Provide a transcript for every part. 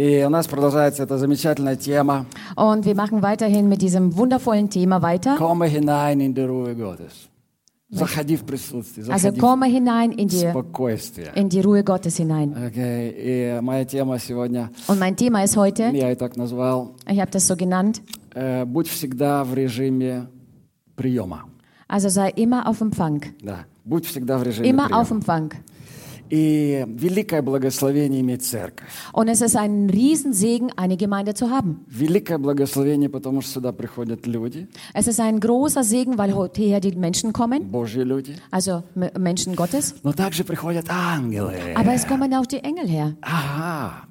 И у нас продолжается эта замечательная тема Und wir machen weiterhin mit diesem wundervollen Thema weiter. «Komme hinein in die Ruhe Gottes». Заходи в присутствие, Also заходи komme hinein in в die, спокойствие. in die Ruhe Gottes hinein. Окей, И моя тема сегодня, Und mein Thema ist heute, я ее так назвал, ich habe das so genannt, э, «Будь всегда в режиме приема». also sei immer auf Empfang. Да, будь всегда в режиме Immer приема. auf Empfang. И великое благословение иметь церковь. Und es ist ein Riesensegen, eine Gemeinde zu haben. Великое благословение, потому что сюда приходят люди, Es ist ein großer Segen, weil hierher die Menschen kommen, Божьи люди, also M- Menschen Gottes. но также приходят ангелы. Aber es kommen auch die Engel her. Ага.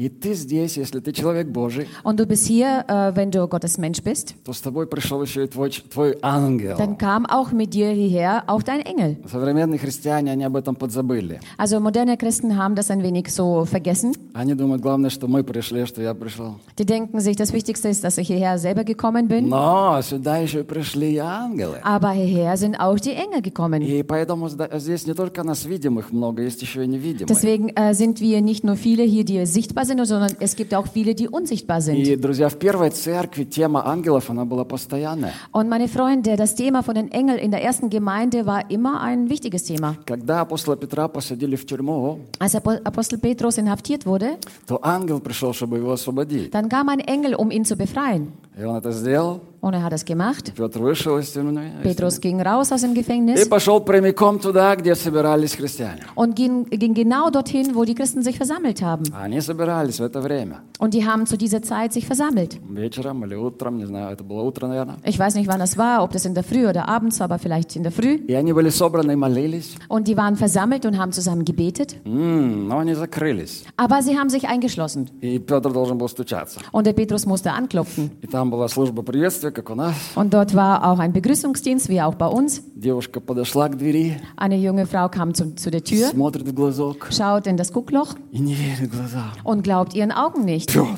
И ты здесь, если ты человек Божий, Und du bist hier, äh, wenn du Gottes Mensch bist, то с тобой пришел еще и твой, ч- твой ангел. dann kam auch mit dir hierher auch dein Engel. Современные христиане, они об этом подзабыли. Also moderne Christen haben das ein wenig so vergessen. Они думают, главное, что мы пришли, что я пришел. Die denken sich, das Wichtigste ist, dass ich hierher selber gekommen bin. Но сюда еще и пришли и ангелы. Aber hierher sind auch die Engel gekommen. И поэтому зда- здесь не только нас видимых много, есть еще и невидимые. Deswegen äh, sind wir nicht nur viele hier, die sichtbar sind, sondern es gibt auch viele, die unsichtbar sind. И, друзья, в первой церкви тема ангелов, она была постоянная. Und meine Freunde, das Thema von den Engeln in der ersten Gemeinde war immer ein wichtiges Thema. Когда апостола Петра посадили в тюрьму, Als Apo- Apostel Petrus inhaftiert wurde, то ангел пришел, чтобы его освободить. dann kam ein Engel, um ihn zu befreien. И он это сделал. Und er hat es gemacht. Петр вышел из тюрьмы Petrus ging raus aus dem и Gefängnis пошел прямиком туда, где собирались христиане. und ging, ging genau dorthin, wo die Christen sich versammelt haben. Они собирались в это время. Und die haben zu dieser Zeit sich versammelt. Вечером или утром, не знаю, это было утро, наверное. Ich weiß nicht, wann das war, ob das in der Früh oder abends, aber vielleicht in der Früh. И они были собраны и молились. Und die waren versammelt und haben zusammen gebetet. М, но они закрылись. Aber sie haben sich eingeschlossen. И Петр должен был стучаться. Und der Petrus musste anklopfen. И там была служба приветствия, как у нас. Und dort war auch ein Begrüßungsdienst, wie auch bei uns. Девушка подошла к двери, Eine junge Frau kam zu, zu der Tür, смотрит в глазок schaut in das Guckloch и не верит глазам. und glaubt ihren Augen nicht. Петр.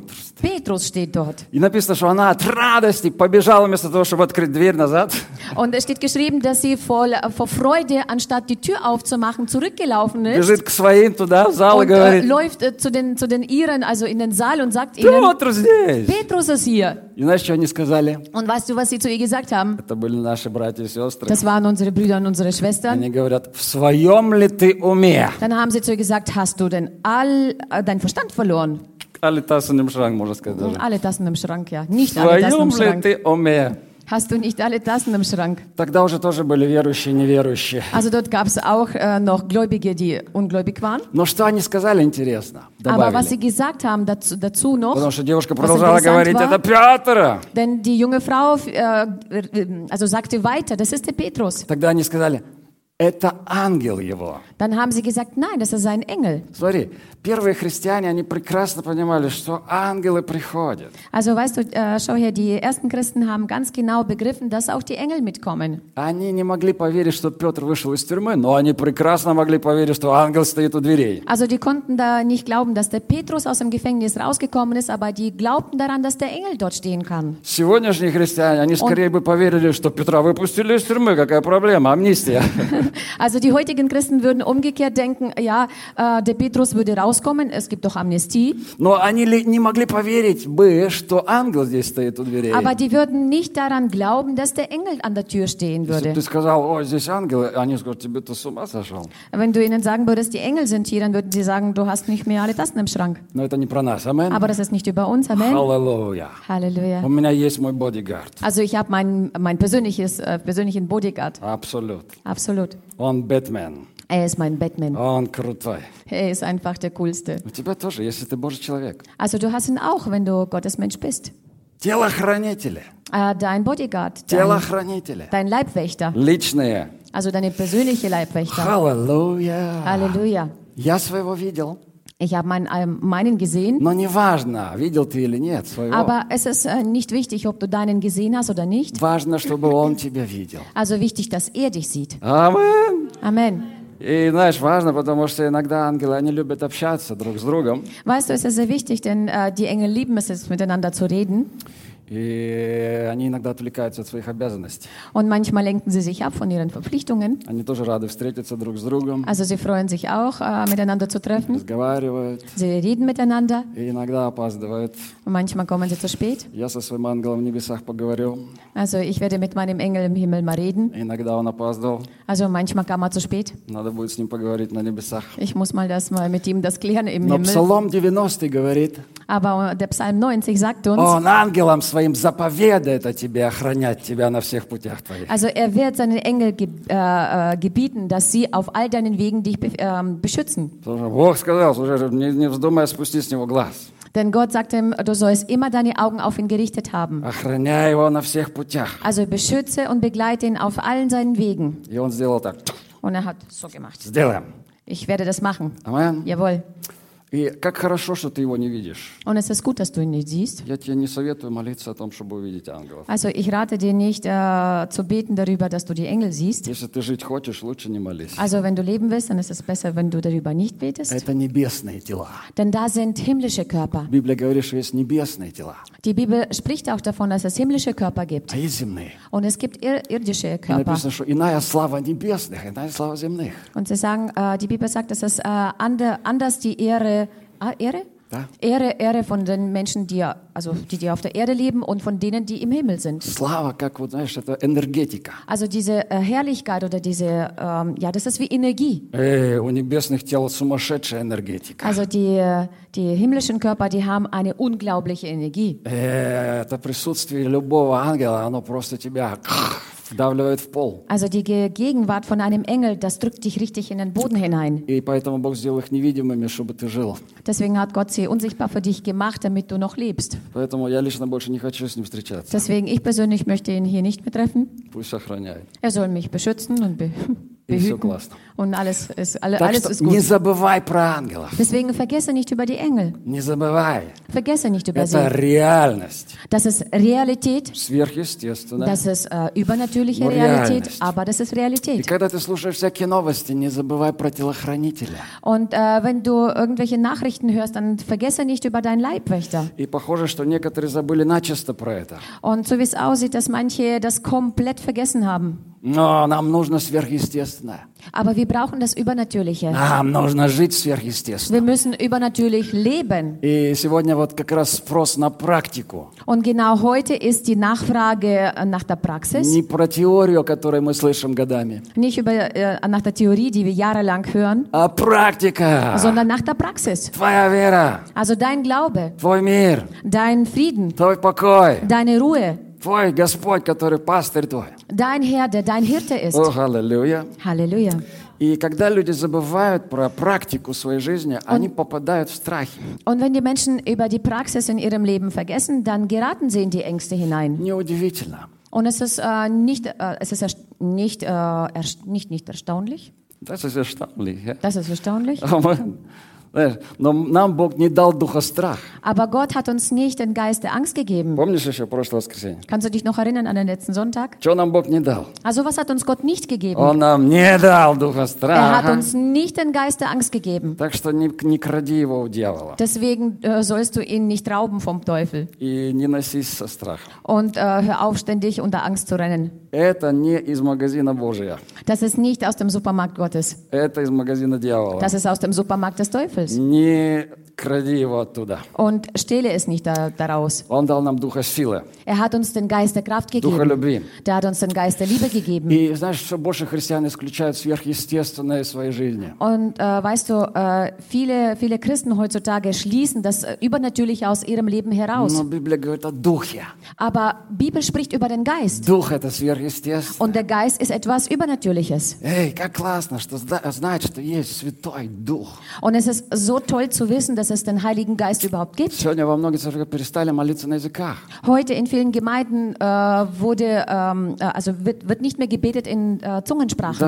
Petrus steht dort. И написано, что она от радости побежала вместо того, чтобы открыть дверь назад. Und es steht geschrieben, dass sie vor, vor Freude, anstatt die Tür aufzumachen, zurückgelaufen ist. Бежит к своим туда, в зал и Und äh, говорит, läuft äh, zu, den, zu den Iren, also in den Saal und sagt ihnen, Петр здесь. Petrus ist hier. И знаешь, что они сказали? Und weißt du, was sie zu ihr gesagt haben? Это были наши братья и сестры. Das waren unsere Brüder und unsere Schwestern. Они говорят, в своем ли ты уме? Dann haben sie zu ihr gesagt, hast du denn all äh, deinen Verstand verloren? Алитасанным шранк, можно сказать даже. Alle Tassen im Schrank, ja. В Nicht alle Tassen своем im ли Schrank. ты уме? Hast du nicht alle Tassen im Schrank? Тогда уже тоже были верующие и неверующие. Also dort gab es auch äh, noch Gläubige, die ungläubig waren. Но что они сказали, интересно, Aber was sie добавили. gesagt haben dazu, dazu noch, Потому что девушка was продолжала interessant говорить, war, это Петр. denn die junge Frau äh, äh, also sagte weiter, das ist der Petrus. Тогда они сказали, это ангел его. Dann haben sie gesagt, nein, das ist ein Engel. Смотри, первые христиане, они прекрасно понимали, что ангелы приходят. Also weißt du, äh, schau her, die ersten Christen haben ganz genau begriffen, dass auch die Engel mitkommen. Они не могли поверить, что Петр вышел из тюрьмы, но они прекрасно могли поверить, что ангел стоит у дверей. Also die konnten da nicht glauben, dass der Petrus aus dem Gefängnis rausgekommen ist, aber die glaubten daran, dass der Engel dort stehen kann. Сегодняшние христиане, они скорее бы поверили, что Петра выпустили из тюрьмы, какая проблема, амнистия. Also die heutigen Christen würden umgekehrt denken, ja, äh, der Petrus würde rauskommen, es gibt doch Amnestie. Но они ли не могли поверить бы, что ангел здесь стоит у дверей. Aber die würden nicht daran glauben, dass der Engel an der Tür stehen Если бы würde. ты сказал, о, здесь ангелы, они скажут, тебе ты с ума сошел. Wenn du ihnen sagen würdest, die Engel sind hier, dann würden sie sagen, du hast nicht mehr alle Tassen im Schrank. Но это не про нас, амен. Aber das ist nicht über uns, Amen. Halleluja. Halleluja. У меня есть мой бодигард. Also ich habe mein, mein persönliches, äh, persönlichen Bodyguard. Абсолют. Absolut. Он Бэтмен. Er ist mein Batman. Он крутой. Er ist einfach der Coolste. У тебя тоже, если ты Божий человек. Also du hast ihn auch, wenn du Gottes Mensch bist. Телохранители. Äh, dein Bodyguard, dein, Телохранители. dein Leibwächter, Личные. also deine persönliche Leibwächter. Halleluja. Halleluja. Я своего видел. Ich habe mein, ähm, meinen gesehen, Но неважно, видел ты или нет своего. aber es ist äh, nicht wichtig, ob du deinen gesehen hast oder nicht. Важно, чтобы он тебя видел. Also wichtig, dass er dich sieht. Амен. Amen. И знаешь, важно, потому что иногда ангелы, они любят общаться друг с другом. Weißt du, es ist sehr wichtig, denn äh, die Engel lieben es, jetzt miteinander zu reden. И они иногда отвлекаются от своих обязанностей. Und manchmal lenken sie sich ab von ihren Verpflichtungen. Они тоже рады встретиться друг с другом, Also sie freuen sich auch, äh, miteinander zu treffen. разговаривают Sie reden miteinander и иногда опаздывают. und manchmal kommen sie zu spät. Я со своим ангелом в небесах поговорил. Also ich werde mit meinem Engel im Himmel mal reden. Иногда он опаздывал. Also manchmal kam er zu spät. Надо будет с ним поговорить на небесах. Ich muss mal das mal mit ihm das klären im Но Himmel. Псалом 90 говорит, Aber der Psalm 90 sagt uns, он ангелом своим заповедает о тебе, охранять тебя на всех путях твоих. also er wird seinen Engel ge äh, äh, gebieten, dass sie auf all deinen Wegen dich be ähm, beschützen. Потому что Бог сказал, слушай, не, не вздумай спустить с него глаз. Denn Gott sagt ihm, du sollst immer deine Augen auf ihn gerichtet haben. Охраняй его на всех путях. Also beschütze und begleite ihn auf allen seinen Wegen. И он сделал так. Und er hat so gemacht. Сделаем. Ich werde das machen. Amen. Jawohl. И как хорошо, что ты его не видишь. Und es ist gut, dass du ihn nicht siehst. Я тебе не советую молиться о том, чтобы увидеть ангелов. Also ich rate dir nicht äh, zu beten darüber, dass du die Engel siehst. Если ты жить хочешь, лучше не молись. Also wenn du leben willst, dann ist es besser, wenn du darüber nicht betest. Это небесные тела. Denn da sind himmlische Körper. Библия говорит, что есть небесные тела, Die Bibel spricht auch davon, dass es himmlische Körper gibt. а есть земные. Und es gibt ir irdische И Körper. написано, что иная слава небесных, иная слава земных. Und sie sagen, äh, die Bibel sagt, dass es äh, ander, anders die Ehre, ah, Ehre? Да? Ehre, Ehre von den Menschen, die, also die, die auf der Erde leben und von denen, die im Himmel sind. Слава, как вот, знаешь, это энергетика. Also diese äh, Herrlichkeit oder diese, ähm, ja, das ist wie Energie. Эй, у небесных тел сумасшедшая энергетика. Also die, äh, die himmlischen Körper, die haben eine unglaubliche Energie. Э, Это присутствие любого ангела, оно просто тебя вдавливает в пол. also die Gegenwart von einem Engel, das drückt dich richtig in den Boden hinein. Deswegen hat Gott sie unsichtbar für dich gemacht, damit du noch lebst. Deswegen ich persönlich möchte ihn hier nicht mehr treffen. Er soll mich beschützen und be behüten классно. Und alles ist, alle, Так alles что ist не gut. забывай про ангелов. Deswegen vergesse nicht über die Engel. Не забывай. Vergesse nicht über Это sie. реальность. Das ist Realität. Сверхъестественная. Das ist äh, übernatürliche Nur Realität, Realität. aber das ist И Realität. когда ты слушаешь всякие новости, не забывай про телохранителя. Und äh, wenn du irgendwelche Nachrichten hörst, dann vergesse nicht über deinen Leibwächter. И похоже, что некоторые забыли начисто про это. Und so wie es aussieht, dass manche das komplett vergessen haben. Но нам нужно сверхъестественное. Aber wir brauchen das Übernatürliche. Нам нужно жить сверхъестественно. Wir müssen übernatürlich leben. И сегодня вот как раз спрос на практику. Und genau heute ist die Nachfrage äh, nach der Praxis, Не про теорию, о которой мы слышим годами, nicht über, äh, nach der Theorie, die wir jahrelang hören, а практика. sondern nach der Praxis. Твоя вера, Also dein Glaube, твой мир, dein Frieden, твой покой, deine Ruhe, твой Господь, который пастырь твой. dein Herr, der dein Hirte ist. О, аллилуйя. Halleluja. И когда люди забывают про практику своей жизни, они попадают в страхи. Und wenn die Menschen über die Praxis in ihrem Leben vergessen, dann geraten sie in die Ängste hinein. Неудивительно. Und es ist äh, nicht, äh, es ist erst- nicht, äh, erst- nicht, nicht erstaunlich. Das ist erstaunlich. Ja? Das ist erstaunlich. Амен. Знаешь, но нам Бог не дал духа страха. Aber Gott hat uns nicht den Geist der Angst gegeben. Помнишь еще прошлое воскресенье? Kannst du dich noch erinnern an den letzten Sonntag? Что нам Бог не дал? Also was hat uns Gott nicht gegeben? Он нам не дал духа Er hat страха. uns nicht den Geist der Angst gegeben. Так что не, не кради его у дьявола. Deswegen äh, sollst du ihn nicht rauben vom Teufel. И не носись со страхом. Und äh, hör auf, ständig unter Angst zu rennen. Это не из магазина Божия. Das ist nicht aus dem Supermarkt Gottes. Это из магазина дьявола. Das ist aus dem Supermarkt des Teufels. Не. Und stehle es nicht da, daraus. Он дал нам духа силы, Er hat uns den Geist der Kraft духа gegeben. любви. Der hat uns den Geist der Liebe gegeben. И знаешь, все больше христиан исключают сверхъестественное из своей жизни. Und äh, weißt du, äh, viele, viele Christen heutzutage schließen das äh, Übernatürliche aus ihrem Leben heraus. Но Библия говорит о духе. Aber Bibel spricht über den Geist. Дух это сверхъестественное. Und der Geist ist etwas Übernatürliches. Эй, как классно, что зна- знать, что есть Святой Дух. Und es ist so toll zu wissen, dass dass es den Heiligen Geist überhaupt gibt. Heute in vielen Gemeinden äh, wurde, ähm, äh, also wird, wird, nicht mehr gebetet in äh, Zungensprache.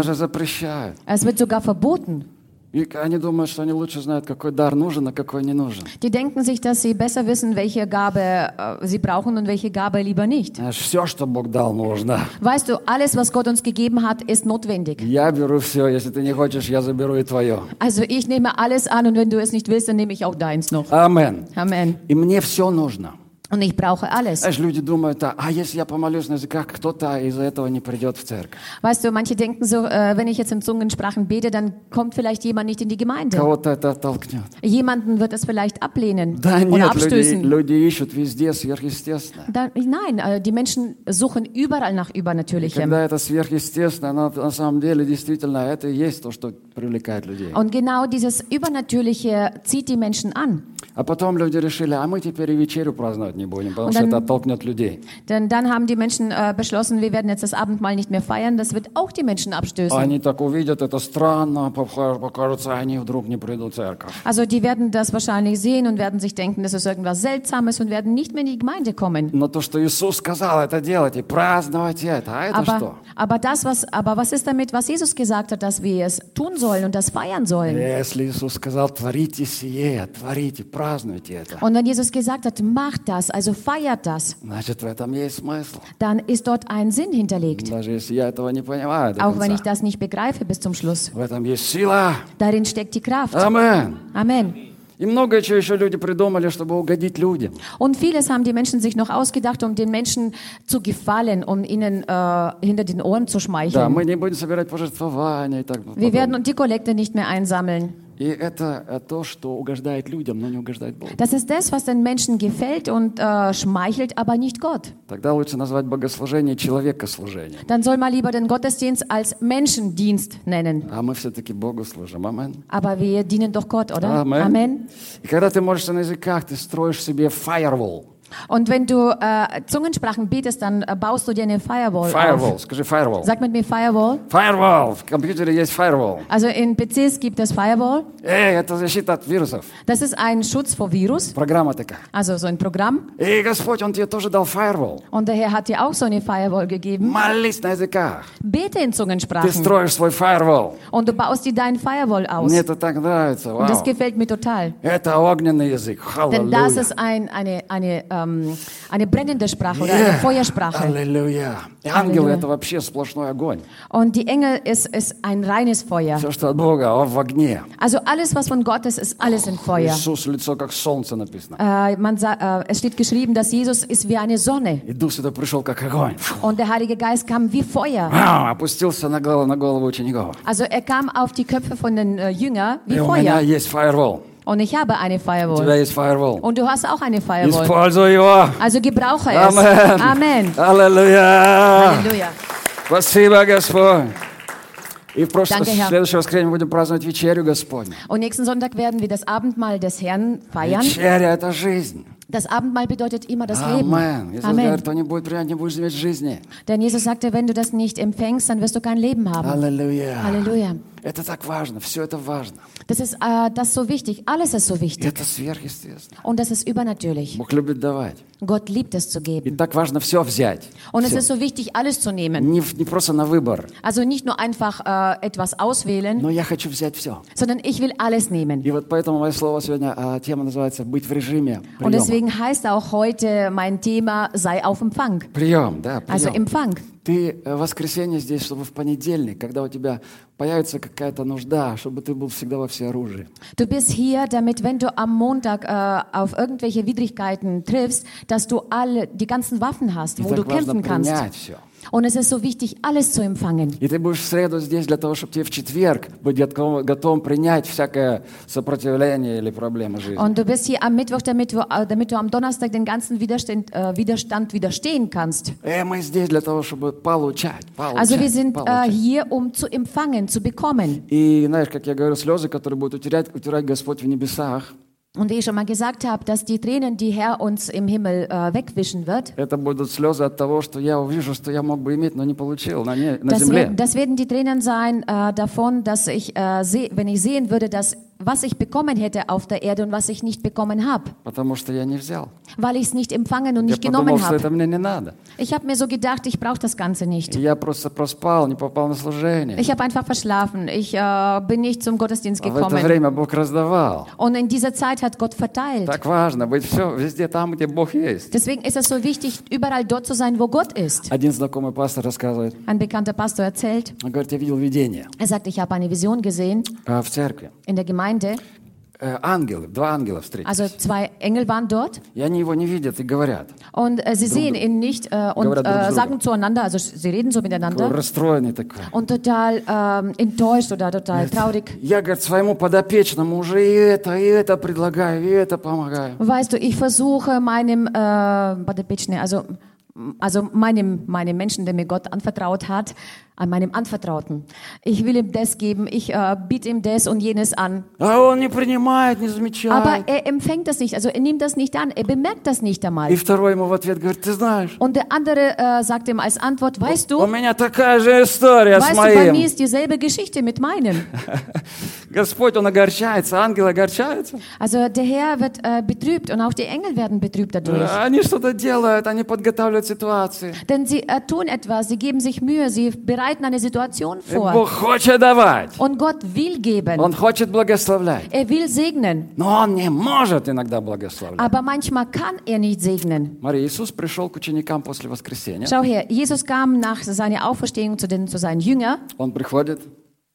Es wird sogar verboten. И они думают, что они лучше знают, какой дар нужен, а какой не нужен. Die denken sich, dass sie besser wissen, welche Gabe äh, sie brauchen und welche Gabe lieber nicht. Знаешь, все, что Бог дал, нужно. Weißt du, alles, was Gott uns gegeben hat, ist notwendig. Я беру все. Если ты не хочешь, я заберу и твое. Also ich nehme alles an und wenn du es nicht willst, dann nehme ich auch deins noch. Амен. Amen. И мне все нужно. Und ich brauche alles. Знаешь, люди думают, а, а если я помолюсь на языках, кто-то из-за этого не придет в церковь. Weißt du, manche denken so, äh, wenn ich jetzt in Zungensprachen bete, dann kommt vielleicht jemand nicht in die Gemeinde. Кого-то это оттолкнет. Jemanden wird es vielleicht ablehnen Да oder нет, люди, abstößen. люди ищут везде сверхъестественное. Da, nein, äh, die Menschen suchen überall nach Übernatürlichem. Когда это сверхъестественное, оно на самом деле действительно это и есть то, что привлекает людей. Und genau dieses Übernatürliche zieht die Menschen an. А потом люди решили, а мы теперь и вечерю праздновать не будем, потому Und что dann- это оттолкнет людей. Denn dann haben die Menschen äh, beschlossen, wir werden jetzt das Abendmahl nicht mehr feiern. Das wird auch die Menschen abstößen. Они так увидят, это странно, пока- покажется, они вдруг не придут в церковь. Also die werden das wahrscheinlich sehen und werden sich denken, das ist irgendwas Seltsames und werden nicht mehr in die Gemeinde kommen. Но то, что Иисус сказал, это делайте, праздновать это. А это Aber, что? aber, das, was, aber was ist damit, was Jesus gesagt hat, dass wir es tun sollen und das feiern sollen? Если Иисус сказал, творите сие, творите, празднуйте это, Und wenn Jesus gesagt hat, macht das, also feiert das, значит, в этом есть смысл. dann ist dort ein Sinn hinterlegt. Даже если я этого не понимаю до Auch wenn ich конца. das nicht begreife bis zum Schluss. В этом есть сила. Darin steckt die Kraft. Amen. Amen. И многое чего еще люди придумали, чтобы угодить людям. Und vieles haben die Menschen sich noch ausgedacht, um den Menschen zu gefallen, um ihnen äh, hinter den Ohren zu Да, schmeicheln. мы не будем собирать пожертвования и так Wir werden подобное. die Kollekte nicht mehr einsammeln. И это э, то, что угождает людям, но не угождает Богу. Das ist das, was den Menschen gefällt und äh, schmeichelt, aber nicht Gott. Тогда лучше назвать богослужение человекослужением. Dann soll man lieber den Gottesdienst als Menschendienst nennen. А мы все-таки Богу служим. Амен. Aber wir dienen doch Gott, oder? Amen. Amen. И когда ты молишься на языках, ты строишь себе firewall. Und wenn du äh, Zungensprachen betest, dann äh, baust du dir eine Firewall Firewall, auf. скажи firewall. Sag mit mir Firewall. Firewall, в компьютере есть firewall. Also in PCs gibt es Firewall. Эй, это защита от вирусов. Das ist ein Schutz vor Virus, Программа такая. also so ein Programm. И Господь, Он тебе тоже дал firewall. Und der Herr hat dir auch so eine Firewall gegeben. Молись на языках. Bete in Ты Zungensprachen. строишь свой firewall. Und du baust dir deinen Firewall aus. Мне это так нравится. Und das Вау. gefällt mir total. Это огненный язык. Denn das Халлелуя. ist ein, eine, eine, ähm, eine brennende Sprache oder eine Feuersprache. Аллилуйя. И ангелы Аллилуйя. это вообще сплошной огонь. Und die Engel ist, ist ein reines Feuer. Все, что от Бога, а в огне. Also alles, was von Gott ist, ist alles in Feuer. Иисус лицо как солнце написано. Äh, man sa- äh, es steht geschrieben, dass Jesus ist wie eine Sonne. И Дух Святой пришел как огонь. Und der Heilige Geist kam wie Feuer. Вау, Опустился на голову, на голову учеников. Also er kam auf die Köpfe von den äh, Jüngern wie И у меня Feuer. есть firewall. Und ich habe eine У тебя Firewall. есть firewall. Und du hast auch eine Firewall. Используй его. Also gebrauche es. Amen. Amen. Аллилуйя. Halleluja. Спасибо, Господь. И в прошлое, Danke, Herr. следующее воскресенье будем праздновать вечерю Господню. Und nächsten Sonntag werden wir das Abendmahl des Herrn feiern. Вечеря – это жизнь. Das Abendmahl bedeutet immer das Leben. Амен. Иисус Amen. говорит, кто не будет принять, не будешь иметь жизни. Denn Jesus sagte, wenn du das nicht empfängst, dann wirst du kein Leben haben. Аллилуйя. Halleluja. Это так важно, все это важно. Das ist äh, das so wichtig. Alles ist so И wichtig. это сверхъестественно. Und das ist übernatürlich. Бог любит давать. Gott liebt es zu И geben. так важно все взять. Und es Всё. ist so wichtig, alles zu nehmen. Не, не просто на выбор, Also nicht nur einfach äh, etwas auswählen, но я хочу взять все. sondern ich will alles nehmen. И вот поэтому мое слово сегодня, а, тема называется «Быть в режиме Und приема». deswegen heißt auch heute mein Thema, sei auf Empfang. Прием, да, Also прием. Empfang. Ты э, в воскресенье здесь, чтобы в понедельник, когда у тебя появится какая-то нужда, чтобы ты был всегда во всеоружии. Du bist hier, damit wenn du am Montag äh, auf irgendwelche Widrigkeiten triffst, dass du alle die ganzen Waffen hast, И wo du так важно kämpfen kannst. принять все. Und es ist so wichtig, alles zu empfangen. И ты будешь в среду здесь для того, чтобы тебе в четверг быть готовым, готовым принять всякое сопротивление или проблемы жизни. Und du bist hier am Mittwoch, damit du, äh, damit du am Donnerstag den ganzen Widerstand, äh, Widerstand widerstehen kannst. Э, мы здесь для того, чтобы получать, получать, Also wir sind äh, получать. hier, um zu empfangen, zu bekommen. И знаешь, как я говорю, слезы, которые будет утирать, утирать Господь в небесах, Und wie ich schon mal gesagt habe, dass die Tränen, die Herr uns im Himmel äh, wegwischen wird, это будут слезы от того, что я увижу, что я мог бы иметь, но не получил на, не, на das, земле. wer- das werden die Tränen sein äh, davon, dass ich, äh, seh, wenn ich sehen würde, dass was ich bekommen hätte auf der Erde und was ich nicht bekommen habe, Потому что я не взял. weil ich es nicht empfangen und Я nicht подумал, genommen что это habe. мне не надо. Ich habe mir so gedacht, ich brauche das Ganze nicht. И я просто проспал, не попал на служение. Ich habe einfach verschlafen. Ich äh, bin nicht zum Gottesdienst А в это gekommen. время Бог раздавал. Und in dieser Zeit hat Gott verteilt. Так важно быть все везде там, где Бог есть. Deswegen ist es so wichtig, überall dort zu sein, wo Gott ist. Один знакомый пастор рассказывает, Ein bekannter Pastor erzählt, он говорит, я видел видение er sagt, ich habe eine Vision gesehen а, в церкви. in der Gemeinde. э, ангелы, два ангела встретились. Also zwei Engel waren dort И они его не видят и говорят. und äh, sie sehen ihn nicht äh, und Говорят друг äh, другу. sagen zueinander, also sie reden so Такой miteinander расстроенный такой. und total ähm, enttäuscht oder total traurig. Я, говорит, своему подопечному уже и это, и это предлагаю, и это помогаю. Weißt du, ich versuche meinem, äh, Badepitschne, also, also meinem, meinem Menschen, der mir Gott anvertraut hat, an meinem Anvertrauten. Ich will ihm das geben, ich äh, biete ihm das und jenes an. Aber er empfängt das nicht, also er nimmt das nicht an, er bemerkt das nicht einmal. Und der andere äh, sagt ihm als Antwort, weißt du, weißt du, bei mir ist dieselbe Geschichte mit meinem. also der Herr wird äh, betrübt und auch die Engel werden betrübt dadurch. Denn sie äh, tun etwas, sie geben sich Mühe, sie bereiten eine Situation И vor. Бог хочет давать. Und Gott will geben. Он хочет благословлять. Er will segnen. Но он не может иногда благословлять. Aber manchmal kann er nicht segnen. Смотри, Иисус пришел к ученикам после воскресения. Schau her, Jesus kam nach seiner Auferstehung zu, den, zu seinen Jüngern. Он приходит,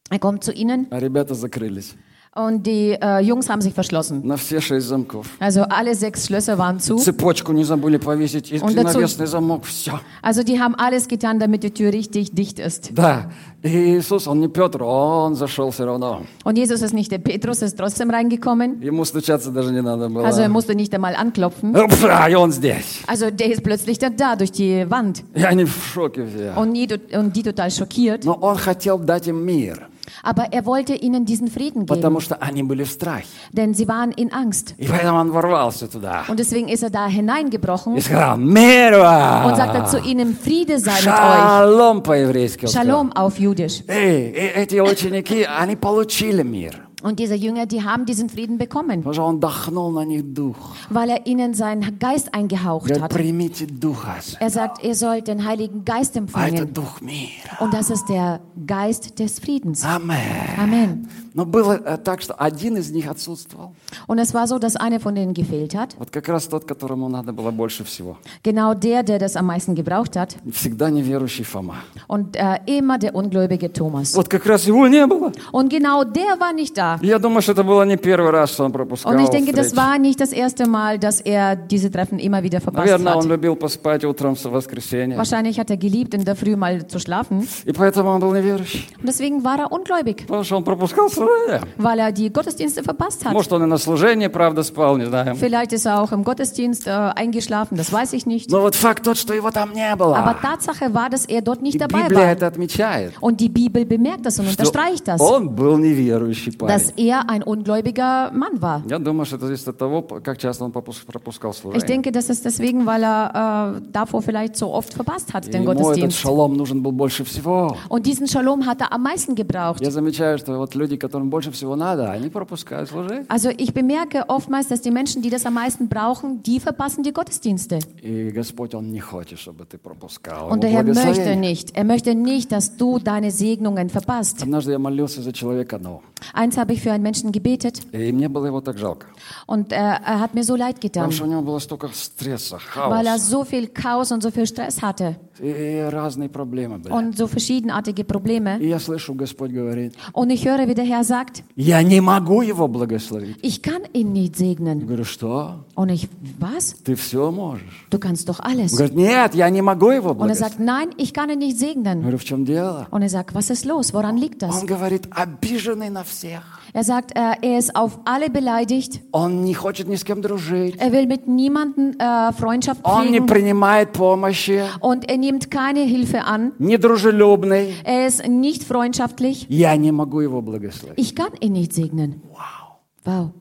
Er kommt zu ihnen а ребята закрылись. und die äh, Jungs haben sich verschlossen. На все шесть замков. Also alle sechs Schlösser waren zu. Цепочку не забыли повесить. И Он дацу- навесный замок. Все. Also die haben alles getan, damit die Tür richtig dicht ist. Да. И Иисус, он не Петр, он зашел все равно. Und Jesus ist nicht der Petrus, ist trotzdem reingekommen. Ему стучаться даже не надо было. Also er musste nicht einmal anklopfen. Опа, и он здесь. Also der ist plötzlich dann da durch die Wand. И они в шоке все. Und die, und die total schockiert. Но он хотел дать им мир, Aber er wollte ihnen diesen Frieden geben, потому что они были в страхе. denn sie waren in Angst. И поэтому он ворвался туда. Und deswegen ist er da hineingebrochen И сказал, мир вам! und sagte zu ihnen, Friede sei mit euch. Шалом по-еврейски. он сказал. Shalom auf Jüdisch. Эй, э- эти ученики, они получили мир. Und diese Jünger, die haben diesen Frieden bekommen, Потому что он дохнул на них дух. weil er ihnen seinen Geist eingehaucht Говорит, hat. примите духа. Er sagt, ihr sollt den Heiligen Geist А это empfangen. дух мира. Und das ist der Geist des Friedens. Амен. Amen. Но было э, так, что один из них отсутствовал. Und es war so, dass einer von denen gefehlt hat. Вот как раз тот, которому надо было больше всего. Genau der, der das am meisten gebraucht hat. Всегда неверующий Фома. Und äh, immer der ungläubige Thomas. Вот как раз его не было. Und genau der war nicht da. Я думаю, что это было не первый раз, что он пропускал Und ich denke, das встречи. war nicht das erste Mal, dass er diese Treffen immer wieder verpasst Наверное, он hat. любил поспать утром в воскресенье. Wahrscheinlich hat er geliebt, in der Früh mal zu schlafen. И поэтому он был неверующий. Und deswegen war er ungläubig, Потому что он пропускал служение. weil er die Gottesdienste verpasst hat. Может, он и на служении, правда, спал, не знаю. Vielleicht ist er auch im Gottesdienst äh, eingeschlafen, das weiß ich nicht. Но вот факт тот, что его там не было. Aber Tatsache war, dass er dort И nicht dabei Библия war. это отмечает. Und die Bibel bemerkt das und что unterstreicht das, Он был неверующий dass парень. er ein ungläubiger Mann war. Я думаю, что это зависит от того, как часто он попус- пропускал Ich служение. denke, das ist deswegen, weil er äh, davor vielleicht so oft verpasst hat, И den Ему этот Gottesdienst. шалом нужен был больше всего. Und diesen Shalom hat er am meisten gebraucht. Я замечаю, что вот люди, которым больше всего надо, они пропускают служение. Also ich bemerke oftmals, dass die Menschen, die das am meisten brauchen, die verpassen die Gottesdienste. И Господь, Он не хочет, чтобы ты пропускал Und Его der Herr möchte благословение. nicht. Er möchte nicht, dass du deine Segnungen verpasst. Однажды я молился за человека одного, Eins habe ich für einen Menschen gebetet и мне было его так жалко. und äh, er hat mir so leid Потому getan, что у него было столько стресса, weil er хаоса, so viel Chaos und so viel Stress hatte И разные проблемы были. und so verschiedenartige Probleme. И я слышу, Господь говорит, Und ich höre, wie der Herr sagt, я не могу его благословить. ich kann ihn nicht Я говорю, что? Und ich, was? Ты все можешь. Du kannst doch Он alles. говорит, нет, я не могу его Und er благословить. sagt, nein, ich kann ihn nicht Я говорю, в чем дело? Und er sagt, was ist los? Woran liegt das? Он говорит, обиженный на всех. Er sagt, äh, er ist auf alle beleidigt. Он не хочет ни с кем дружить. Er will mit niemandem äh, Freundschaft Он не pflegen. принимает помощи. Und er nimmt keine Hilfe an. Недружелюбный. Er ist nicht freundschaftlich. Я не могу его благословить. Ich kann ihn nicht segnen. Вау. Wow.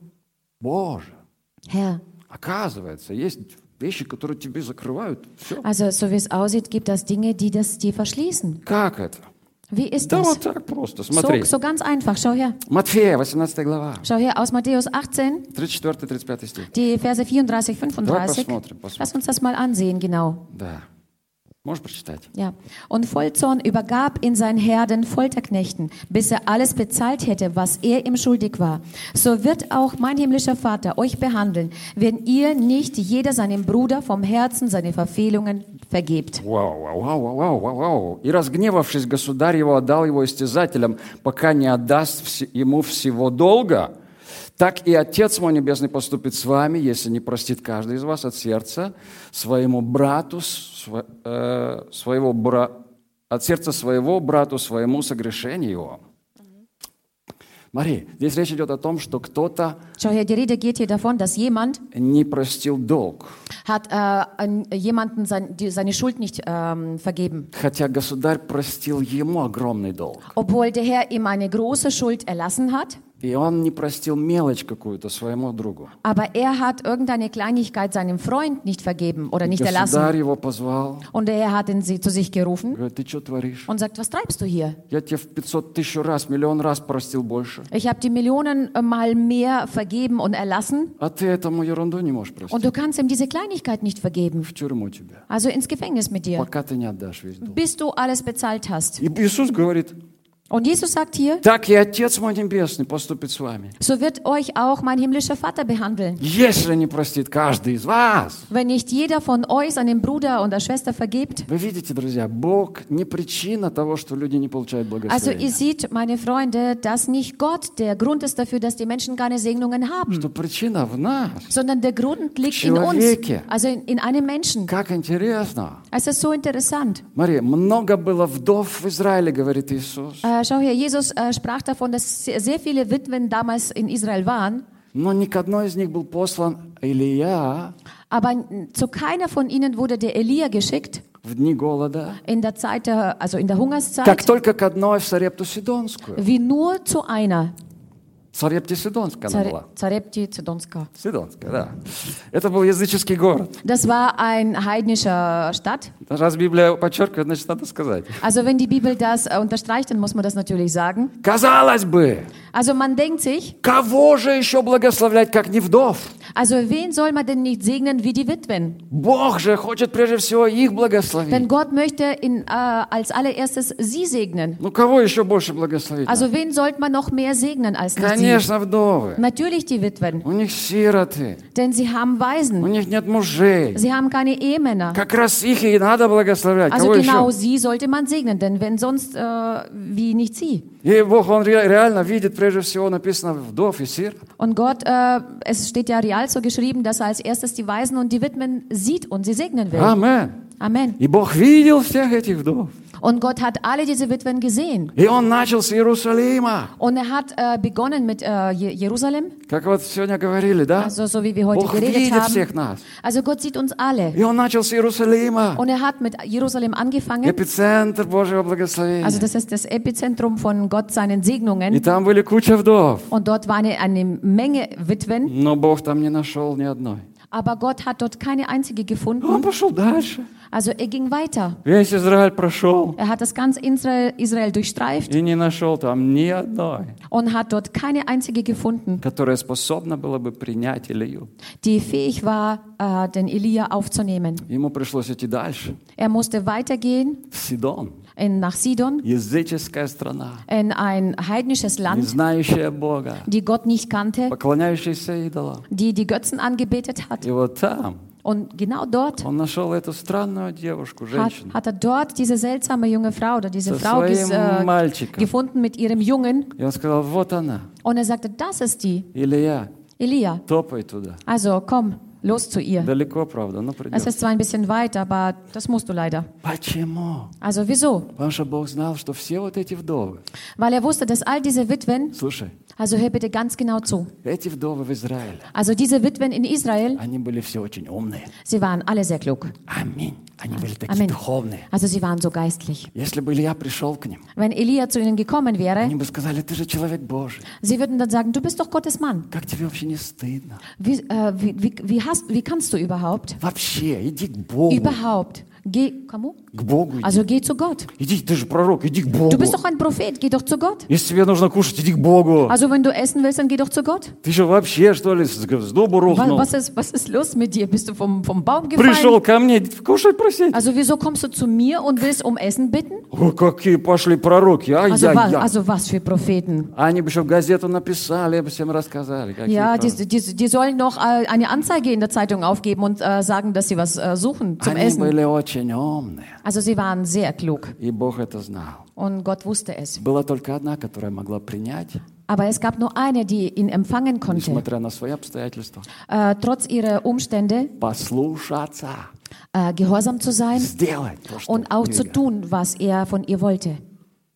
Боже. Herr, Оказывается, есть вещи, которые тебе закрывают. Все. also so wie es aussieht, gibt es Dinge, die das dir verschließen. Как это? Wie ist Да das? вот так просто. Смотри. So, so ganz einfach. Schau her. Матфея, 18 глава. Schau her aus Matthäus 18, 34-35 стих. die Verse 34, 35. посмотрим, посмотрим. Lass uns das mal ansehen, genau. Да. Можешь прочитать? Ja. Und Vollzorn übergab ihn sein Herr den Folterknechten, bis er alles bezahlt hätte, was er ihm schuldig war. So wird auch mein himmlischer Vater euch behandeln, wenn ihr nicht jeder seinem Bruder vom Herzen seine Verfehlungen vergebt. Вау, вау, вау, вау, вау, вау, вау. И разгневавшись, государь его отдал его истязателям, пока не отдаст вс- ему всего долга. Так и Отец мой Небесный поступит с вами, если не простит каждый из вас от сердца своему брату, сво- э, своего бра- от сердца своего брату своему согрешение его. Смотри, здесь речь идет о том, что кто-то Schau her, die Rede geht hier davon, dass jemand не простил долг, hat äh, an jemanden sein, die, seine Schuld nicht ähm, vergeben, хотя государь простил ему огромный долг. obwohl der Herr ihm eine große Schuld erlassen hat. И он не простил мелочь какую-то своему другу. Aber er hat irgendeine Kleinigkeit seinem Freund nicht vergeben oder nicht erlassen. Государь его позвал, Und der Herr hat ihn sie, zu sich gerufen говорит, ты что творишь? und sagt, was treibst du hier? Я тебе в 500 тысяч раз, миллион раз простил больше. Ich habe die Millionen äh, mal mehr vergeben und erlassen А ты этому ерунду не можешь простить. und du kannst ihm diese Kleinigkeit nicht vergeben. В тюрьму тебя. Also ins Gefängnis mit dir, Пока ты не отдашь весь долг. bis du alles bezahlt hast. И Иисус говорит, Und Jesus sagt hier, так и Отец мой Небесный поступит с вами. so wird euch auch mein himmlischer Vater behandeln. Если не простит каждый из вас. Wenn nicht jeder von euch seinem Bruder oder Schwester vergibt. Вы видите, друзья, Бог не причина того, что люди не получают Also благословения. ihr seht, meine Freunde, dass nicht Gott der Grund ist dafür, dass die Menschen keine Segnungen haben, Что причина в нас. sondern der Grund liegt in uns, Человеке. also in, in einem Menschen. Как интересно. Es ist so interessant. Смотри, много было вдов в Израиле, говорит Иисус. Äh, schau her, Jesus äh, sprach davon, dass sehr, sehr viele Witwen damals in Israel waren, Но ни к одной из них был послан Илия aber zu keiner von ihnen wurde der Elia geschickt в дни голода, in der Zeit, der, also in der как Hungerszeit, только к одной в Сарепту Сидонскую. wie nur zu einer, Сарепте Сидонская она была. Zarepti Zedonska. Сидонская, да. Это был языческий город. Das war ein heidnischer Stadt. Раз Библия подчеркивает, значит, надо сказать. Also wenn die Bibel das äh, unterstreicht, dann muss man das natürlich sagen. Казалось бы, Also man denkt sich, кого же еще благословлять, как не вдов? also wen soll man denn nicht segnen wie die Witwen? Бог же хочет прежде всего их благословить. Denn Gott möchte in, äh, als allererstes sie segnen. Ну, кого еще больше благословить? Also wen sollte man noch mehr segnen als nicht sie? Конечно, вдовы. Natürlich die Witwen, У них сироты, denn sie haben у Waisen, них нет мужей. sie haben keine Ehemänner. Как раз их и надо благословлять. Also Кого genau еще? sie sollte man segnen, denn wenn sonst, äh, wie nicht sie. И Бог, Он ре- реально видит, прежде всего написано вдов и сир. Und Gott, äh, es steht ja real so geschrieben, dass er als erstes die Waisen und die Witwen sieht und sie segnen will. Амен. Amen. И Бог видел всех этих вдов. Und Gott hat alle diese Witwen gesehen. И Он начал с Иерусалима. Und er hat äh, begonnen mit äh, Je- Jerusalem, Как вот сегодня говорили, да? also so wie wir heute Бог geredet видит haben. всех нас. Also Gott sieht uns alle. И Он начал с Иерусалима. Und er hat mit Jerusalem angefangen. Эпицентр Божьего благословения. Also das ist das Epizentrum von Gott seinen И Segnungen. там были куча вдов. Und dort war eine, eine Menge Witwen, Но Бог там не нашел ни одной. Aber Gott hat dort keine einzige gefunden. Also er ging weiter. Er hat das ganze Israel, Israel durchstreift. Und hat dort keine einzige gefunden. Die fähig war, äh, den Elia aufzunehmen. Er musste weitergehen. Sidon in, nach Sidon, Языческая страна. in ein heidnisches Не Land, знающая Бога. die Gott nicht kannte, Поклоняющаяся идолам. die die Götzen angebetet hat. И вот там Und genau dort он нашел эту странную девушку, hat, женщину. hat er dort diese seltsame junge Frau oder diese Со Frau ges, своим äh, мальчиком. gefunden mit ihrem Jungen. И он сказал, вот она, Und er sagte, das ist die, Илья, Elia. топай туда. Also komm, los zu ihr. Далеко, правда, но Es придется. ist zwar ein bisschen weit, aber das musst du leider. Почему? Also wieso? Потому что Бог знал, что все вот эти вдовы, Weil er wusste, dass all diese Witwen, слушай, also hör bitte ganz genau zu, эти вдовы в Израиле, also diese Witwen in Israel, они были все очень умные. sie waren alle sehr klug. Аминь. Они были такие Amen. духовные. Also sie waren so geistlich. Если бы Илья пришел к ним, Wenn Elia zu ihnen gekommen wäre, они бы сказали, ты же человек Божий. sie würden dann sagen, du bist doch Gottes Mann. Как тебе вообще не стыдно? Wie, äh, wie, wie, wie, hast, wie kannst du überhaupt? Вообще, иди к Богу. Überhaupt. Geh, komm, К Богу иди. also geh zu Gott. Иди, ты же пророк, иди к Богу. Du bist doch ein Prophet, geh doch zu Gott. Если тебе нужно кушать, иди к Богу. Also wenn du essen willst, dann geh doch zu Gott. Ты же вообще, что ли, с с дубу Was, рухнул? was, ist, was ist los mit dir? Bist du vom, vom Baum Пришел gefallen? ко мне кушать просить. Also wieso kommst du zu mir und willst um Essen bitten? О, какие пошли пророки, Also, wa, ай-яй-яй. also was für Propheten? Они бы еще в газету написали, бы всем рассказали. какие Ja, пророки. die, die, die sollen noch äh, eine Anzeige in der Zeitung aufgeben und äh, sagen, dass sie was äh, suchen zum Они Essen. были очень умные. Also sie waren sehr klug И Бог это знал. und Gott wusste es. Была только одна, которая могла принять Aber es gab nur eine, die ihn empfangen konnte, несмотря на свои обстоятельства. äh, trotz ihrer Umstände Послушаться, äh, gehorsam zu sein сделать то, что und auch zu Илья. tun, was er von ihr wollte.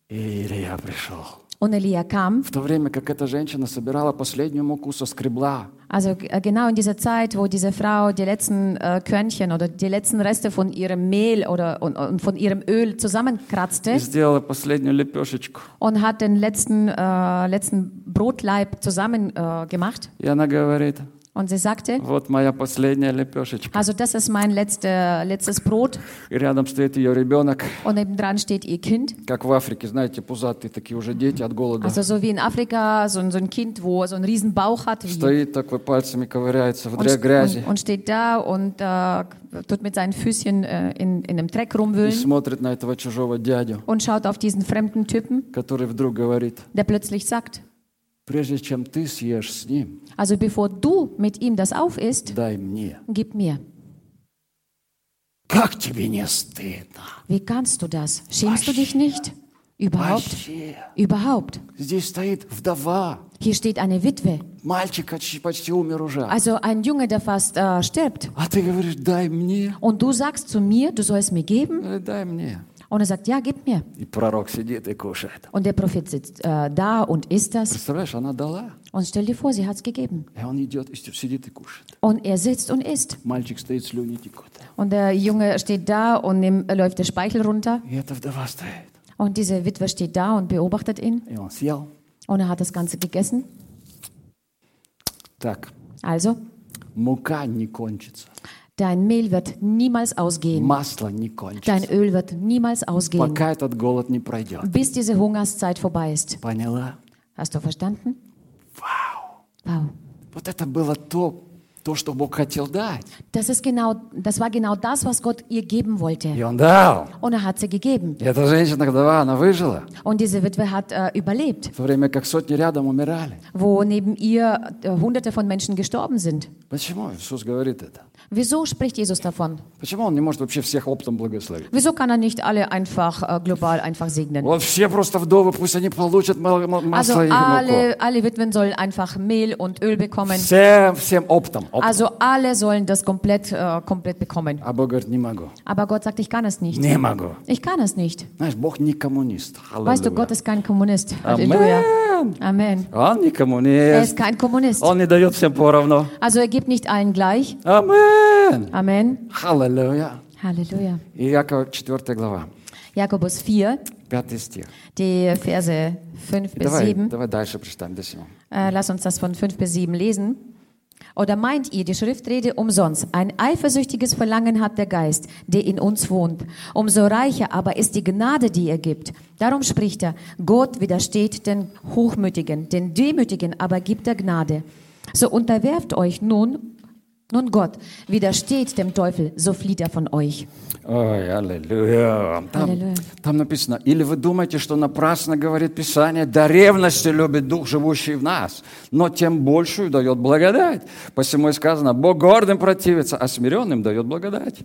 И Илья пришел. Und Elia kam, В то время как эта женщина собирала последнюю муку, соскребла, also äh, genau in dieser Zeit, wo diese Frau die letzten äh, Körnchen oder die letzten Reste von ihrem Mehl oder und, und von ihrem Öl и zusammenkratzte сделала последнюю лепешечку. und hat den letzten, äh, letzten Brotleib zusammen äh, gemacht. И она говорит, Und sie sagte, вот моя последняя лепешечка. also das ist mein letzte, letztes Brot. И рядом стоит ее ребенок, Und nebendran steht ihr Kind. как в Африке, знаете, пузатые такие уже дети от голода. Also so wie in Afrika, so ein, so ein Kind, wo so einen riesen Bauch hat wie, Стоит такой, пальцами ковыряется в und, дря- грязи und, und steht da und äh, tut mit seinen Füßchen äh, in, in einem Dreck и rumwühlen смотрит на этого чужого дядю, und schaut auf diesen fremden Typen, который вдруг говорит, der plötzlich sagt, прежде чем ты съешь с ним, also bevor du mit ihm das aufisst, дай мне. gib mir. Как тебе не стыдно? Wie kannst du das? Schämst du dich nicht? Überhaupt? Вообще. Überhaupt. Здесь стоит вдова. Hier steht eine Witwe, Мальчик почти, почти умер уже. also ein Junge, der fast äh, stirbt. А ты говоришь, дай мне. Und du sagst zu mir, du sollst mir geben? Говорит, дай мне. Und er sagt, ja, gib mir. И пророк сидит и кушает. Und der Prophet sitzt äh, da und isst das. Представляешь, она дала. Und stell dir vor, sie hat es gegeben. И он идет, и сидит и кушает. Und er sitzt und isst. Мальчик стоит, слюни текут. Und der Junge steht da und ihm läuft der Speichel runter. И эта вдова стоит. Und diese Witwe steht da und beobachtet ihn. И он съел. Und er hat das Ganze gegessen. Так, Also, мука не кончится. dein Mehl wird niemals ausgehen. Масло не кончится. Dein Öl wird niemals ausgehen, Пока этот голод не пройдет. bis diese Hungerszeit vorbei ist. Поняла? Hast du verstanden? Вау! Wow. Вот это было то, то, что Бог хотел дать. Das, ist genau, das war genau das, was Gott ihr geben wollte. И Он дал. Und er hat sie gegeben. И эта женщина-вдова, она выжила. Und diese Witwe hat äh, überlebt, В то время как сотни рядом умирали. wo neben ihr äh, hunderte von Menschen gestorben sind. Почему Иисус говорит это? Wieso spricht Jesus davon? Почему Он не может вообще всех оптом благословить? Wieso kann er nicht alle einfach äh, global einfach segnen? Вот все просто вдовы, пусть они получат ма- ма- Also масло и муку. alle, alle Witwen sollen einfach Mehl und Öl bekommen. Всем, всем оптом. оптом. Also alle sollen das komplett, äh, komplett bekommen. А Бог говорит, не могу. Aber Gott sagt, ich kann es nicht. Не могу. Ich kann es nicht. Знаешь, Бог не коммунист. Weißt du, Аллилуйя. Gott ist kein Kommunist. Halleluja. Амен. Amen. Он не Er коммунист. ist kein Kommunist. Он не дает всем поровну. Also er gibt nicht allen gleich. Амен. Amen. Аллилуйя. Halleluja. Иакова 4 глава, Jakobus 4, 5 стих. die Verse 5 И bis давай, 7. давай дальше прочитаем до 7. Äh, lass uns das von 5 bis 7 lesen. Oder meint ihr, die Schrift rede umsonst? Ein eifersüchtiges Verlangen hat der Geist, der in uns wohnt. Umso reicher aber ist die Gnade, die er gibt. Darum spricht er, Gott widersteht den Hochmütigen, den Demütigen aber gibt er Gnade. So unterwerft euch nun, nun Gott widersteht dem Teufel, so flieht er von euch. Ой, аллилуйя. Там, Аллилуйя. там написано, или вы думаете, что напрасно говорит Писание, до ревности любит Дух, живущий в нас, но тем большую дает благодать. Посему и сказано, Бог гордым противится, а смиренным дает благодать.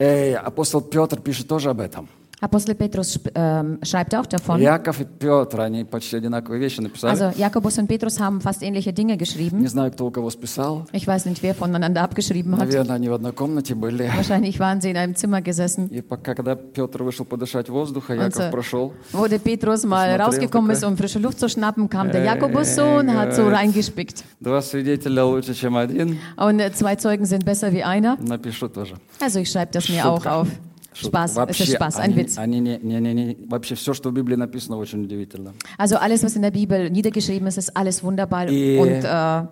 Эй, апостол Петр пишет тоже об этом. Apostel Petrus sp- ähm, schreibt auch davon. Яков и Петр, они почти одинаковые вещи написали. Also Jakobus und Petrus haben fast ähnliche Dinge geschrieben. Не знаю, кто у кого списал. Ich weiß nicht, wer voneinander abgeschrieben hat. Наверное, они в одной комнате были. Wahrscheinlich waren sie in einem Zimmer gesessen. И пока, когда Петр вышел подышать воздуха, Und Яков so, прошел. wo der Petrus mal Смотрел rausgekommen такой. ist, um frische Luft zu schnappen, kam der Äh, Jakobus so und hat so Gott. reingespickt. Два свидетеля лучше, чем один. Und äh, zwei Zeugen sind besser wie einer. Напишу тоже. Also ich schreibe das mir auch Шутка. auf. Шутка. Spaß, es ist Вообще, Spaß, ein они, Witz. они не, не, не, не- вообще все, что в Библии написано, очень удивительно. Also alles, was in der Bibel niedergeschrieben ist, ist alles wunderbar Äh. und äh,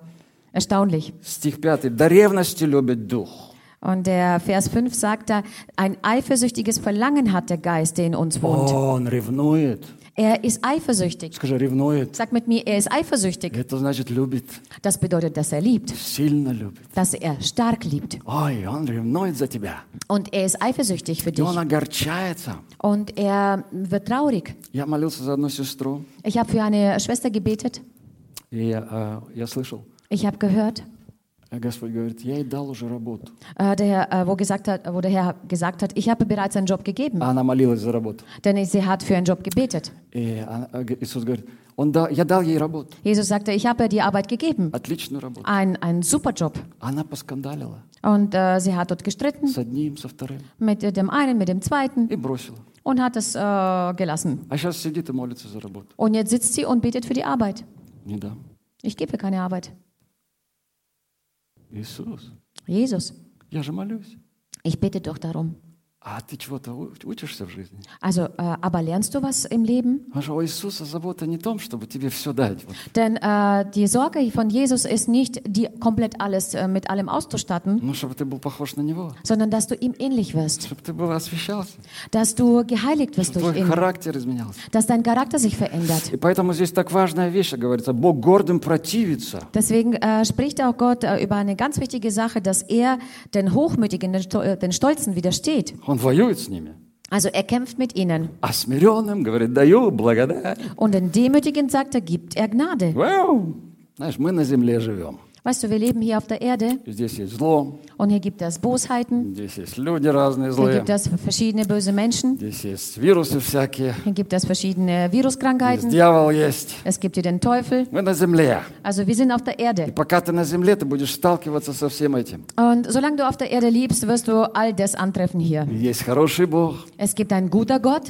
erstaunlich. Стих 5. До ревности любит дух. Und der Vers 5 sagt da, ein eifersüchtiges Verlangen hat der Geist, der in uns wohnt. Он ревнует. Er ist eifersüchtig. Скажи, ревнует. Sag mit mir, er ist eifersüchtig. Это значит любит. Das bedeutet, dass er liebt, Сильно любит. dass er stark liebt. Ой, он ревнует за тебя. Und er ist eifersüchtig für И dich. он огорчается. Und er wird traurig. Я молился за одну сестру, Ich habe für eine Schwester gebetet. и я, э, я слышал, Ich habe gehört, А Господь говорит, я ей дал уже работу. äh, der Herr, äh, wo, gesagt hat, wo der Herr gesagt hat, ich habe bereits einen Job gegeben, А она молилась за работу. denn sie hat für einen Job gebetet. И она- а, г- Иисус говорит, он да, я дал ей работу, Jesus sagte, ich habe ihr die Arbeit gegeben, отличную работу. ein, ein super Job. Она поскандалила Und äh, sie hat dort gestritten с одним, со вторым mit dem einen, mit dem zweiten и бросила. und hat es äh, gelassen. А сейчас сидит и молится за работу. Und jetzt sitzt sie und betet für die Arbeit. Не дам. Ich gebe ihr keine Arbeit. Jesus. Jesus. Ich bitte doch darum. А ты чего-то у- учишься в жизни? Also, äh, aber lernst du was im Leben? Потому что у Иисуса забота не в том, чтобы тебе все дать. Вот. Denn äh, die Sorge von Jesus ist nicht, dir komplett alles äh, mit allem auszustatten, Ну, чтобы ты был похож на Него. sondern dass du ihm ähnlich wirst, Чтобы ты был освещался. dass du geheiligt wirst Чтобы durch твой ihn, характер изменялся. dass dein Charakter sich verändert. И поэтому здесь так важная вещь, говорится, Бог гордым противится. Deswegen äh, spricht auch Gott äh, über eine ganz wichtige Sache, dass er den Hochmütigen, den, Sto- äh, den Stolzen widersteht. Он воюет с ними. Also er kämpft mit ihnen. А смиренным, говорит, даю благодать. Und den Demütigen sagt er, gibt er Gnade. Вау! Знаешь, мы на земле живем. Weißt du, wir leben hier auf der Erde. Und hier gibt es Bosheiten. Hier gibt es verschiedene böse Menschen. Hier gibt es verschiedene Viruskrankheiten. Es gibt hier den Teufel. Also wir sind auf der Erde. Und solange du auf der Erde lebst, wirst du all das antreffen hier. Es gibt einen guter Gott.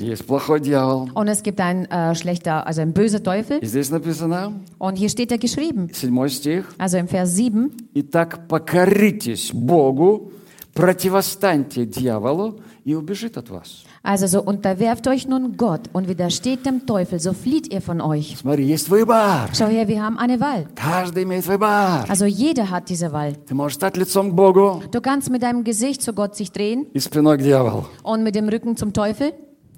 Und es gibt einen äh, schlechter, also ein böser Teufel. Und hier steht er geschrieben. Also im Vers 7, «Итак, покоритесь Богу, противостаньте дьяволу, и убежит от вас». also so unterwerft euch nun Gott und widersteht dem Teufel, so flieht ihr von euch. Смотри, есть выбор. Schau her, wir haben eine Wahl. Каждый имеет выбор. Also jeder hat diese Wahl. Ты можешь стать лицом к Богу Du kannst mit deinem Gesicht zu Gott sich drehen и спиной к дьяволу. und mit dem Rücken zum Teufel.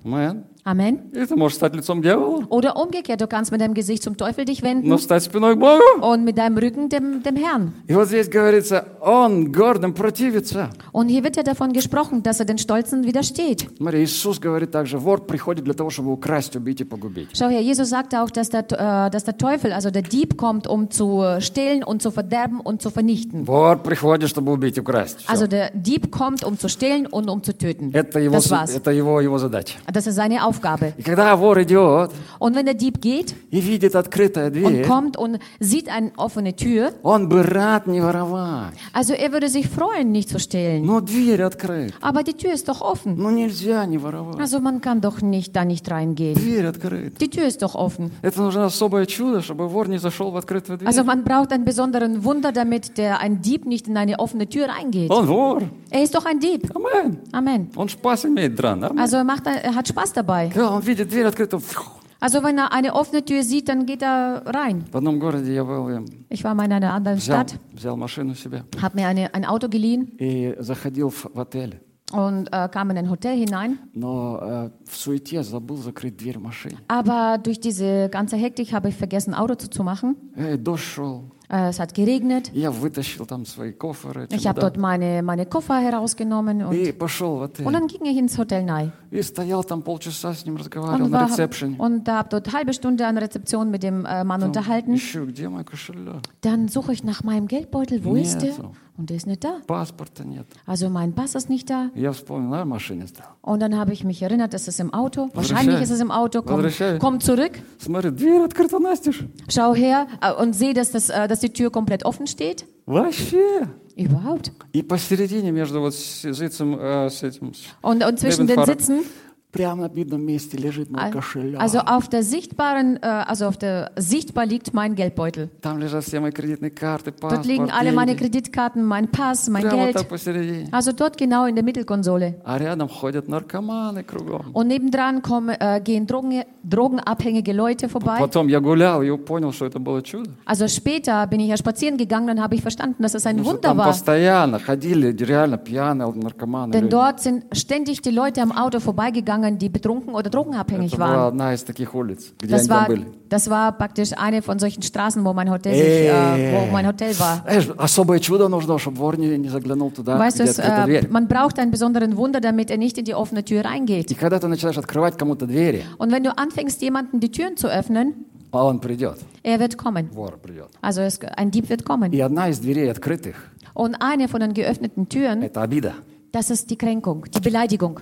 Amen. Amen. Oder umgekehrt, du kannst mit deinem Gesicht zum Teufel dich wenden. Und mit deinem Rücken dem, dem Herrn. Und hier wird ja davon gesprochen, dass er den Stolzen widersteht. Schau her, Jesus sagt auch, dass der, äh, dass der Teufel, also der Dieb kommt, um zu äh, stehlen und zu verderben und zu vernichten. Also der Dieb kommt, um zu stehlen und um zu töten. Das war's. Das ist seine Aufgabe. Aufgabe. und wenn der Dieb geht und kommt und sieht eine offene Tür, also er würde sich freuen, nicht zu stehlen. Aber die Tür ist doch offen. Also man kann doch nicht da nicht reingehen. Die Tür ist doch offen. Also man braucht ein besonderen Wunder, damit der, ein Dieb nicht in eine offene Tür reingeht. Er ist doch ein Dieb. Amen. Amen. Amen. Also er, macht, er hat Spaß dabei Когда он видит дверь открытую, фью. Also wenn er eine offene Tür sieht, dann geht er rein. в одном городе я был, я Ich war mal in einer anderen взял, Stadt, взял машину себе habe mir eine, ein Auto geliehen и заходил в, в отель. und äh, kam in ein Hotel hinein. Но э, в суете забыл закрыть дверь в машине. Aber durch diese ganze Hektik habe ich vergessen, Auto zuzumachen. Эй, дождь шел. Äh, Äh, es hat geregnet. ich habe dort meine, meine Koffer herausgenommen und, und dann ging ich ins Hotel rein. und war, Und habe dort eine halbe Stunde an der Rezeption mit dem äh, Mann unterhalten. Dann suche ich nach meinem Geldbeutel. Wo ist der? Нету. Und der ist nicht da. Паспорта нет. Also mein Pass ist nicht da. Я вспомнил, на машине стал. Und dann habe ich mich erinnert, es ist im Auto. Wahrscheinlich ist es im Auto. Komm, Возвращай. komm zurück, Смотри, дверь открыта настежь. schau her äh, und sehe, dass, das, äh, dass die Tür komplett offen steht. Вообще. Überhaupt. И посередине между вот с ситцем, э, с этим, с- Und, und zwischen den Nebenfahrer. Sitzen, also auf der sichtbaren, äh, also auf der sichtbar liegt mein Geldbeutel. Dort liegen alle meine Kreditkarten, mein Pass, mein Geld. Also dort genau in der Mittelkonsole. Und nebendran kommen, äh, gehen Drogen, drogenabhängige Leute vorbei. Also später bin ich ja spazieren gegangen und habe ich verstanden, dass es ein Wunder war. Denn dort sind ständig die Leute am Auto vorbeigegangen gegangen, die betrunken oder drogenabhängig waren. das war, Das war praktisch eine von solchen Straßen, wo mein Hotel, sich, äh, wo mein Hotel war. weißt du, äh, man braucht einen besonderen Wunder, damit er nicht in die offene Tür reingeht. Und wenn du anfängst, jemanden die Türen zu öffnen, er wird kommen. Also es, ein Dieb wird kommen. Und eine von den geöffneten Türen, das ist die Kränkung, die Beleidigung.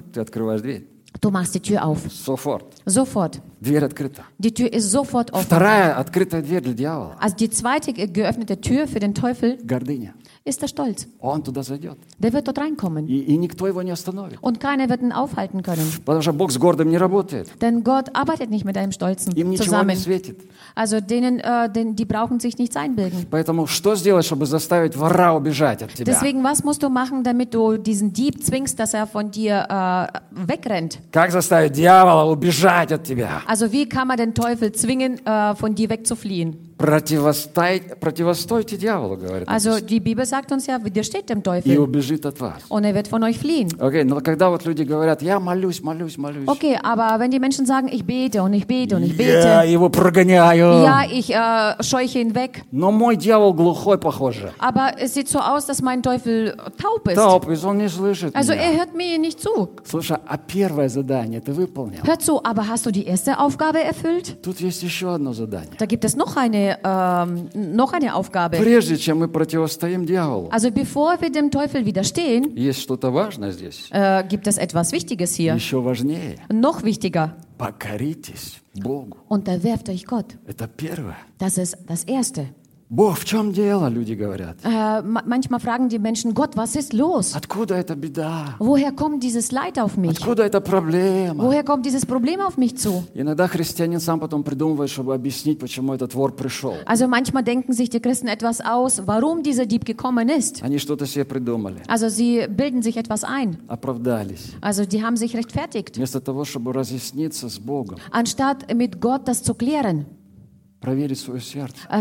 Ты открываешь дверь. Du machst die Tür auf. Софорт. Sofort. Дверь открыта. Die Tür ist sofort offen. Вторая открытая дверь для дьявола. Also die zweite ge- geöffnete Tür für den Teufel Гордыня. ist der Stolz. Он туда зайдет. Der wird dort reinkommen. И, и никто его не остановит. Und keiner wird ihn aufhalten können. Потому что Бог с гордым не работает. Denn Gott arbeitet nicht mit einem Stolzen Им ничего zusammen. не светит. Also denen, äh, den, die brauchen sich nichts einbilden. Поэтому что сделать, чтобы заставить вора убежать от тебя? Deswegen, was musst du machen, damit du diesen Dieb zwingst, dass er von dir äh, wegrennt? Как заставить дьявола убежать от тебя? Also wie kann man den Teufel zwingen, äh, von dir wegzufliehen? Противостай- противостойте дьяволу, говорит. Also die Bibel sagt uns ja, widersteht dem И Teufel убежит от вас. und er wird von euch fliehen. Окей, но когда вот люди говорят, я молюсь, молюсь, молюсь, Okay, aber wenn die Menschen sagen, ich bete und ich bete und ich я bete, его прогоняю. ja, ich äh, scheuche ihn weg, Но мой дьявол глухой, похоже. aber es sieht so aus, dass mein Teufel taub ist. Taub, и он не слышит Also меня. er hört mir nicht zu. Слушай, а первое задание ты выполнил? Hör zu, aber hast du die erste Aufgabe erfüllt? Тут есть еще одно задание. Da gibt es noch eine, ähm, noch eine Aufgabe. Прежде чем мы противостоим дьяволу, Also bevor wir dem Teufel widerstehen, есть что-то важное здесь. äh, gibt es etwas Wichtiges hier. Еще важнее. Noch wichtiger. Покоритесь Богу. Unterwerft euch Gott. Это первое. Das ist das Erste. Бог, в чем дело, люди говорят. Äh, ma manchmal fragen die Menschen, Gott, was ist los? Откуда эта беда? Woher kommt dieses Leid auf mich? Откуда эта проблема? Woher kommt dieses Problem auf mich zu? Иногда христианин сам потом придумывает, чтобы объяснить, почему этот вор пришел. Also manchmal denken sich die Christen etwas aus, warum dieser Dieb gekommen ist. Они что-то себе придумали, Also sie bilden sich etwas ein. оправдались. Also die haben sich rechtfertigt. Вместо того, чтобы разъясниться с Богом, Anstatt mit Gott das zu klären,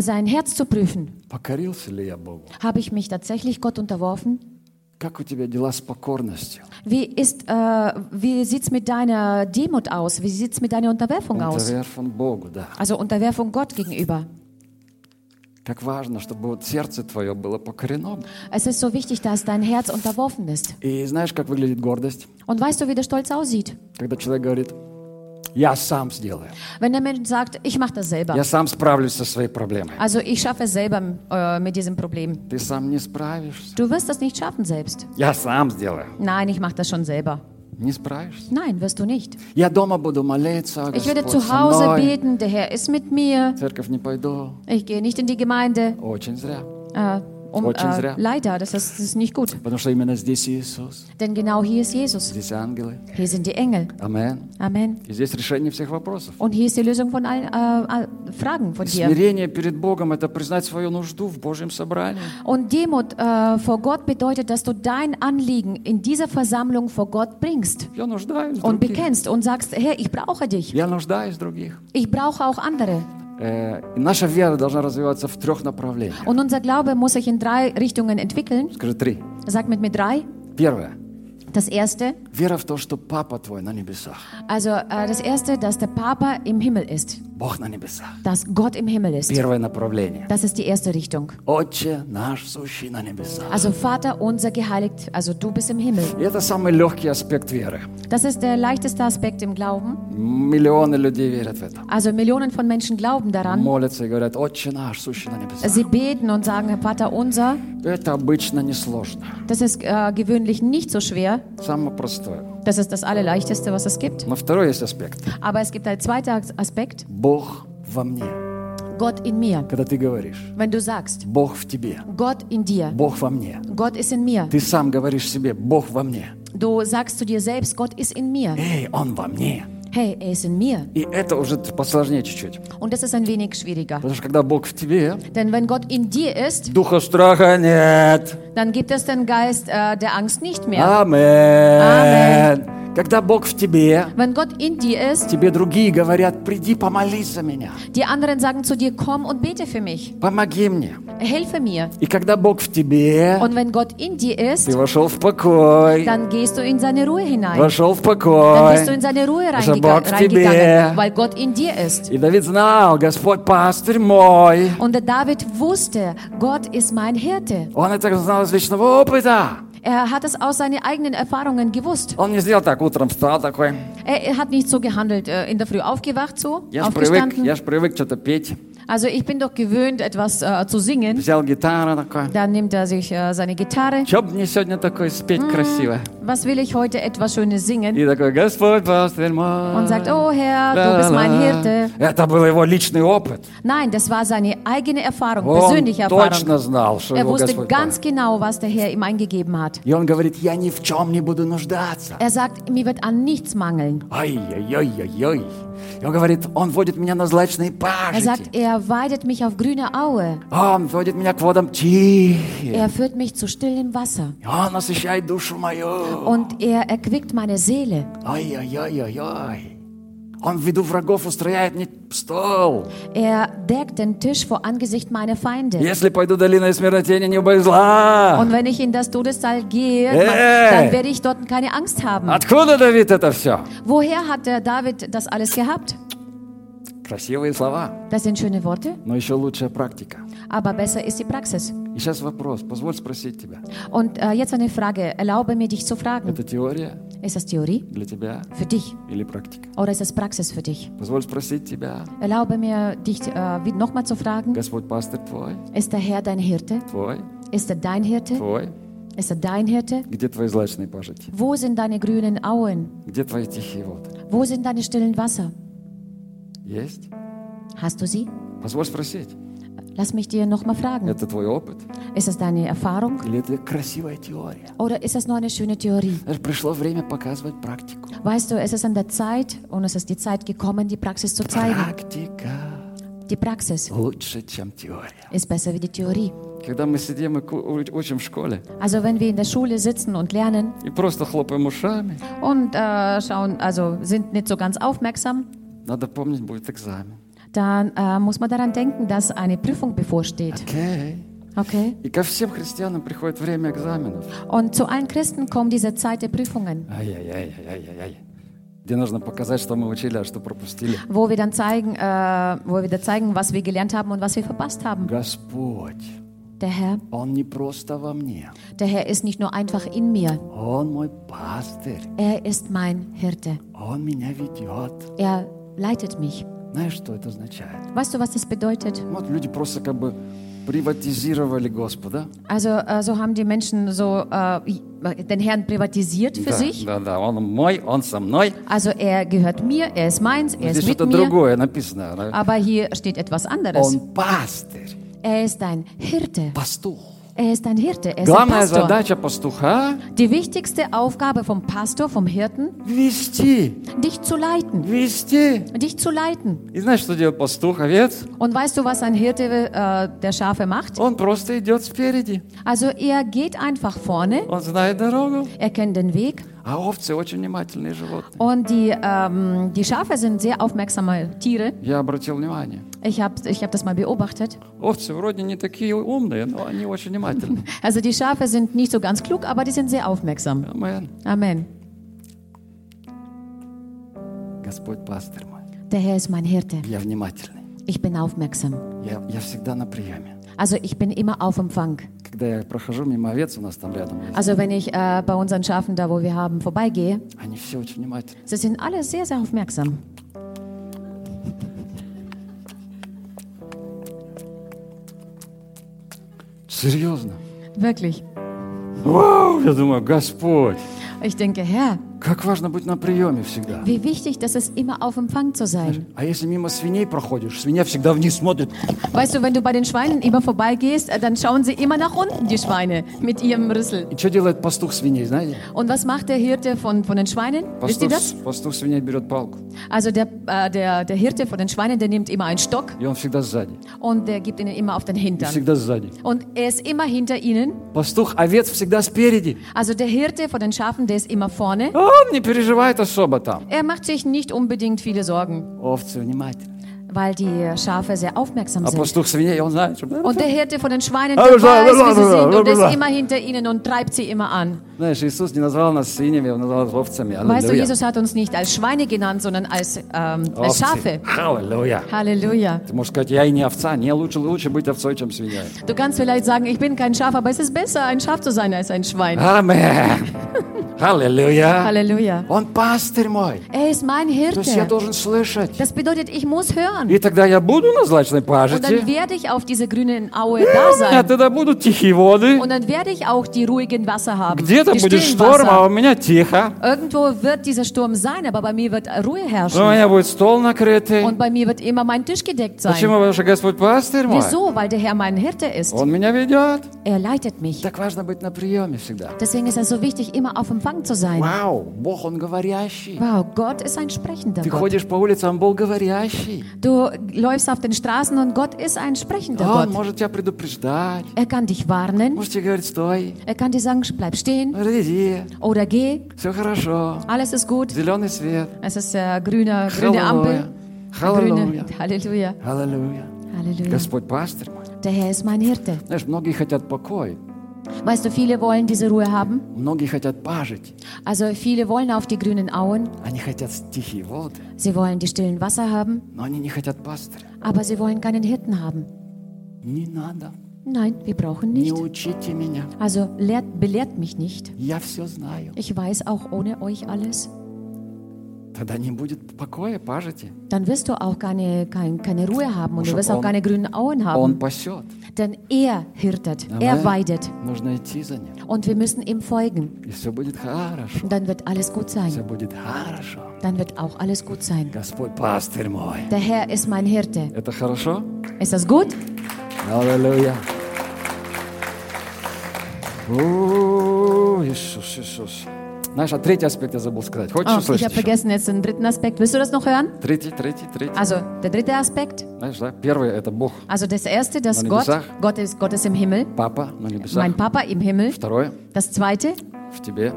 sein Herz zu prüfen. Покорился ли я Богу? Habe ich mich tatsächlich Gott unterworfen? Как у тебя дела с покорностью? Wie, ist, äh, wie sieht es mit deiner Demut aus? Wie sieht es mit deiner Unterwerfung aus? Unterwerfung Богу, да. Also Unterwerfung Gott gegenüber. Как важно, чтобы вот сердце твое было покорено. Es ist so wichtig, dass dein Herz unterworfen ist. И знаешь, как выглядит гордость? Und weißt du, wie der Stolz aussieht? Когда человек говорит, я сам сделаю. Wenn der Mensch sagt, ich mache das selber. Я сам справлюсь со своей проблемой. Also ich schaffe es selber äh, mit diesem Problem. Ты сам не справишься. Du wirst das nicht schaffen selbst. Я сам сделаю. Nein, ich mache das schon selber. Не справишься. Nein, wirst du nicht. Я дома буду молиться, Ich werde Господь zu со Hause мной. beten, der Herr ist mit mir. В церковь не пойду. Ich gehe nicht in die Gemeinde. Очень зря. Äh, um, äh, leider, das ist, das ist nicht gut. Denn genau hier ist Jesus. Hier sind die Engel. Amen. Amen. Und hier ist die Lösung von allen äh, Fragen von dir. Und Demut äh, vor Gott bedeutet, dass du dein Anliegen in dieser Versammlung vor Gott bringst. Und bekennst und sagst, Herr, ich brauche dich. Ich brauche auch andere. Э, и наша вера должна развиваться в трех направлениях. Und unser Glaube muss sich in drei Richtungen entwickeln. Скажи три. Sag mit mir drei. Первое. Das erste, Вера в то, что Папа твой на небесах. also äh, das erste, dass der Papa im Himmel ist, Бог на небесах. dass Gott im Himmel ist. Первое направление. Das ist die erste Richtung. Отче наш, сущий на небесах. Also Vater unser geheiligt, also du bist im Himmel. И это самый легкий аспект веры. Das ist der leichteste Aspekt im Glauben. Миллионы людей верят в это. Also Millionen von Menschen glauben daran. Молятся и говорят, Отче наш, сущий на небесах. Sie beten und sagen, Vater unser. Это обычно несложно. Das ist äh, gewöhnlich nicht so schwer. Самое простое. Das ist das Allerleichteste, was es gibt. Но второй есть аспект. Aber es gibt einen zweiten Aspekt. Бог во мне. Gott in mir. Когда ты говоришь, Wenn du sagst, Бог в тебе, Gott in dir. Бог во мне. Gott ist in mir. Ты сам говоришь себе, Бог во мне. Du sagst zu dir selbst, Gott ist in mir. Эй, Он во мне. Hey, er ist in mir. И это уже посложнее чуть-чуть. Und das ist ein wenig schwieriger. Потому что когда Бог в тебе, Denn wenn Gott in dir ist, духа страха нет. dann gibt es den Geist äh, der Angst nicht mehr. Амен. Amen. Когда Бог в тебе, Wenn Gott in dir ist, тебе другие говорят, приди помолись за меня. die anderen sagen zu dir, komm und bete für mich. Помоги мне. Helfe mir. И когда Бог в тебе, Und wenn Gott in dir ist, ты вошел в покой. dann gehst du in seine Ruhe hinein. Вошел в Dann покой. bist du in seine Ruhe Потому что reingega- Бог в тебе. reingegangen, weil Gott in dir ist. И Давид знал, Господь пастырь мой. Und David wusste, Gott ist mein Hirte. Он это знал из личного опыта. Er hat es aus seinen eigenen Erfahrungen gewusst. Он не сделал так, утром встал такой. Er, er hat nicht so gehandelt, äh, in der Früh aufgewacht, so, Я ж привык, aufgestanden. я ж привык что-то петь. Also ich bin doch gewöhnt, etwas äh, zu singen. Взял гитару такой. Dann nimmt er sich äh, seine Gitarre. Что бы мне сегодня такое спеть красиво? Was will ich heute etwas Schönes singen? И такой, Господь, пастырь мой. Und sagt, oh Herr, du bist mein Hirte. Это был его личный опыт. Nein, das war seine eigene Erfahrung, Он persönliche точно Erfahrung. знал, что Er его wusste Господь ganz пастырь. genau, was der Herr ihm eingegeben hat. И он говорит, я ни в чем не буду нуждаться. Er sagt, mir wird an nichts mangeln. Ай-яй-яй-яй-яй. И он говорит, он водит меня на злачные Er пажити. sagt, er weidet mich auf grüne Aue. Он водит меня к водам тихим. Er führt mich zu stillem Wasser. Он насыщает душу мою. Und er erquickt meine Seele. Ай-яй-яй-яй-яй. Он в виду врагов устрояет мне стол. Er deckt den Tisch vor Angesicht meiner Feinde. Если пойду долиной смертной тени, не убоюсь зла. Und wenn ich in das Todestal gehe, Hey! dann werde ich dort keine Angst haben. Откуда Давид это все? Woher hat der David das alles gehabt? Красивые слова, Das sind schöne Worte, но еще лучшая практика. aber besser ist die Praxis. И сейчас вопрос, позволь спросить тебя. Und äh, jetzt eine Frage. Erlaube mir, dich zu fragen. Это теория Ist das Theorie для тебя für dich или практика? oder ist das Praxis für dich? Позволь спросить тебя, Erlaube mir, dich äh, nochmal zu fragen. Господь пастырь твой, Ist der Herr dein Hirte? твой, Ist er dein Hirte? твой, Ist er dein Hirte? где твои злачные пажити? Wo sind deine grünen Auen? Где твои тихие воды? Wo sind deine stillen Wasser? Есть? Hast du sie? Позволь спросить, Lass mich dir nochmal fragen. это твой опыт Ist das deine Erfahrung или это красивая теория? oder ist das nur eine schöne Theorie? Знаешь, пришло время показывать практику. Weißt du, es ist an der Zeit und es ist die Zeit gekommen, die Praxis zu zeigen. Практика Die Praxis лучше, чем теория. ist besser wie die Theorie. Когда мы сидим и ку- уч- учим в школе Also wenn wir in der Schule sitzen und lernen и просто хлопаем ушами, und äh, schauen, also sind nicht so ganz aufmerksam, надо помнить, будет экзамен. dann äh, muss man daran denken, dass eine Prüfung bevorsteht. Окей. Okay? И ко всем христианам приходит время экзаменов. Und zu allen Christen kommt diese Zeit der Prüfungen, Ай-яй-яй-яй-яй. Где нужно показать, что мы учили, а что пропустили. wo wir dann zeigen, äh, wo wir dann zeigen, was wir gelernt haben und was wir verpasst haben. Господь, Der Herr, Он не просто во мне. der Herr ist nicht nur einfach in mir, Он мой пастырь. er ist mein Hirte. Он меня ведет. Er leitet mich. Знаешь, что это означает? Weißt du, was das bedeutet? Вот люди просто как бы приватизировали Господа. Also äh, so haben die Menschen so äh, den Herrn privatisiert für да, sich. да, да, он мой, он со мной. Also er gehört mir, er ist meins, er ist Здесь mit что-то mir. другое написано. да? Aber hier steht etwas anderes. Он пастырь, Er ist ein Hirte. пастух. Er ist ein Hirte. Er ist ein Главная Pastor. задача пастуха Die wichtigste Aufgabe vom Pastor, vom Hirten, – вести, dich zu leiten. вести. Dich zu leiten. И знаешь, что делает пастух, овец? Und weißt du, was ein Hirte äh, der Schafe macht? Он просто идет спереди. Also er geht einfach vorne, Он знает дорогу. er kennt den Weg. А овцы очень внимательные животные. Und die, ähm, die Schafe sind sehr aufmerksame Tiere. Я обратил внимание. Ich habe ich hab das mal beobachtet. Овцы вроде не такие умные, но они очень внимательны. Also die Schafe sind nicht so ganz klug, aber die sind sehr aufmerksam. Амен. Amen. Господь пастырь мой. Der Herr ist mein Hirte. Я внимательный. Ich bin aufmerksam. Я, я всегда на приеме. Also ich bin immer auf Empfang. Когда я прохожу мимо овец, у нас там рядом есть, Also wenn ich äh, bei unseren Schafen, da wo wir haben, vorbeigehe, они все очень внимательны. sie sind alle sehr, sehr aufmerksam. Серьезно. Wirklich. Вау! Я думаю, Господь, Ich denke, Herr, как важно быть на приеме всегда. wie wichtig, dass es immer auf Empfang zu sein. А если мимо свиней проходишь, свинья всегда вниз смотрит. Weißt du, wenn du bei den Schweinen immer vorbeigehst, äh, dann schauen sie immer nach unten, die Schweine, mit ihrem Rüssel. И что делает пастух свиней, знаете? Und was macht der Hirte von, von den Schweinen? Wisst ihr Пастух, das? пастух свиней берет палку, Also der, äh, der, der Hirte von den Schweinen, der nimmt immer einen Stock и он всегда сзади. und der gibt ihnen immer auf den И Hintern. всегда сзади. Und er ist immer hinter ihnen. Пастух овец всегда спереди. Also der Hirte von den Schafen, der ist immer vorne. А Он не переживает особо там. Er macht sich nicht unbedingt viele Sorgen, Овцы внимательны. weil die Schafe sehr aufmerksam А sind. пастух свиней, он знает, что... Und der Hirte von den Schweinen, Ah, der bla, weiß, bla, wie sie bla, sind und bla, bla. ist immer hinter ihnen und treibt sie immer an. Знаешь, Иисус не назвал нас свиньями, Он назвал нас овцами. Weißt du, Аллилуйя. Jesus hat uns nicht als Schweine genannt, sondern als, ähm, als Овцы. Schafe. Аллилуйя. Halleluja. Ты можешь сказать, я и не овца. Не, лучше, лучше быть овцой, чем свиньей. Du kannst vielleicht sagen, ich bin kein Schaf, aber es ist besser, ein Schaf zu sein als ein Schwein. Амен. Аллилуйя. Halleluja. Он пастырь мой. Er ist mein То есть я Hirte. должен слышать. Das bedeutet, ich muss hören. an. И тогда я буду на злачной Und пажити. dann werde ich auf dieser grünen Aue da У меня sein. тогда будут тихие воды. Und dann werde ich auch die ruhigen Wasser haben. Где-то Die будет stillen шторм, а у Wasser. меня тихо. Irgendwo wird dieser Sturm sein, aber bei mir wird Ruhe У herrschen. меня будет стол накрытый. Und bei mir wird immer mein Tisch gedeckt sein. Почему? Потому что Господь пастырь мой. Wieso? Weil der Herr mein Hirte ist. Он меня ведет. Er leitet mich. Так важно быть на приеме всегда. Deswegen ist es so wichtig, immer auf Empfang zu sein. Вау, Бог, Он говорящий. Wow, Gott ist ein sprechender Ты Gott. ходишь по улице, Он был говорящий. Du läufst auf den Straßen und Gott ist ein sprechender Он Gott. может тебя предупреждать. Er kann dich warnen. Может тебе говорить, стой, Er kann dir sagen, bleib stehen иди, oder geh. все хорошо. Alles ist gut. Зеленый свет. Es ist äh, grüne, grüne Ampel. Халлелуя. Grüne. Halleluja. Halleluja. Halleluja. Господь пастырь мой. Der Herr ist mein Hirte. Знаешь, многие хотят покой, Weißt du, viele wollen diese Ruhe haben. многие хотят пажить, Also viele wollen auf die grünen Auen. они хотят тихие воды, Sie wollen die stillen Wasser haben. но они не хотят пастыря. Aber sie wollen keinen Hirten haben. Не надо, Nein, wir brauchen не nicht. учите меня, Also lehrt, belehrt mich nicht. я все знаю. Ich weiß auch ohne euch alles. Тогда не будет покоя, пажите. Dann wirst du auch keine, kein, keine Ruhe haben und du Schon wirst auch on- keine grünen Auen Он haben. пасет. Denn er hirtet, er Amen. weidet. Нужно идти за ним. Und wir müssen ihm folgen. И все будет хорошо. Und dann wird alles gut Все sein. будет хорошо. Dann wird auch alles gut sein. Господь пастырь мой. Der Herr ist mein Hirte. Это хорошо? Ist das gut? Аллилуйя. О, Иисус, Иисус. Знаешь, а третий аспект я забыл сказать. Хочешь Oh, ich услышать habe еще? vergessen jetzt den dritten Aspekt. Willst du das noch hören? Третий, третий, третий. Also der dritte Aspekt. Знаешь, да? Первый – это Бог, Also das erste, dass На Gott, небесах. Gott ist, Gott ist im Himmel. Папа на небесах. Mein Papa im Himmel. Второе Das zweite, – в тебе.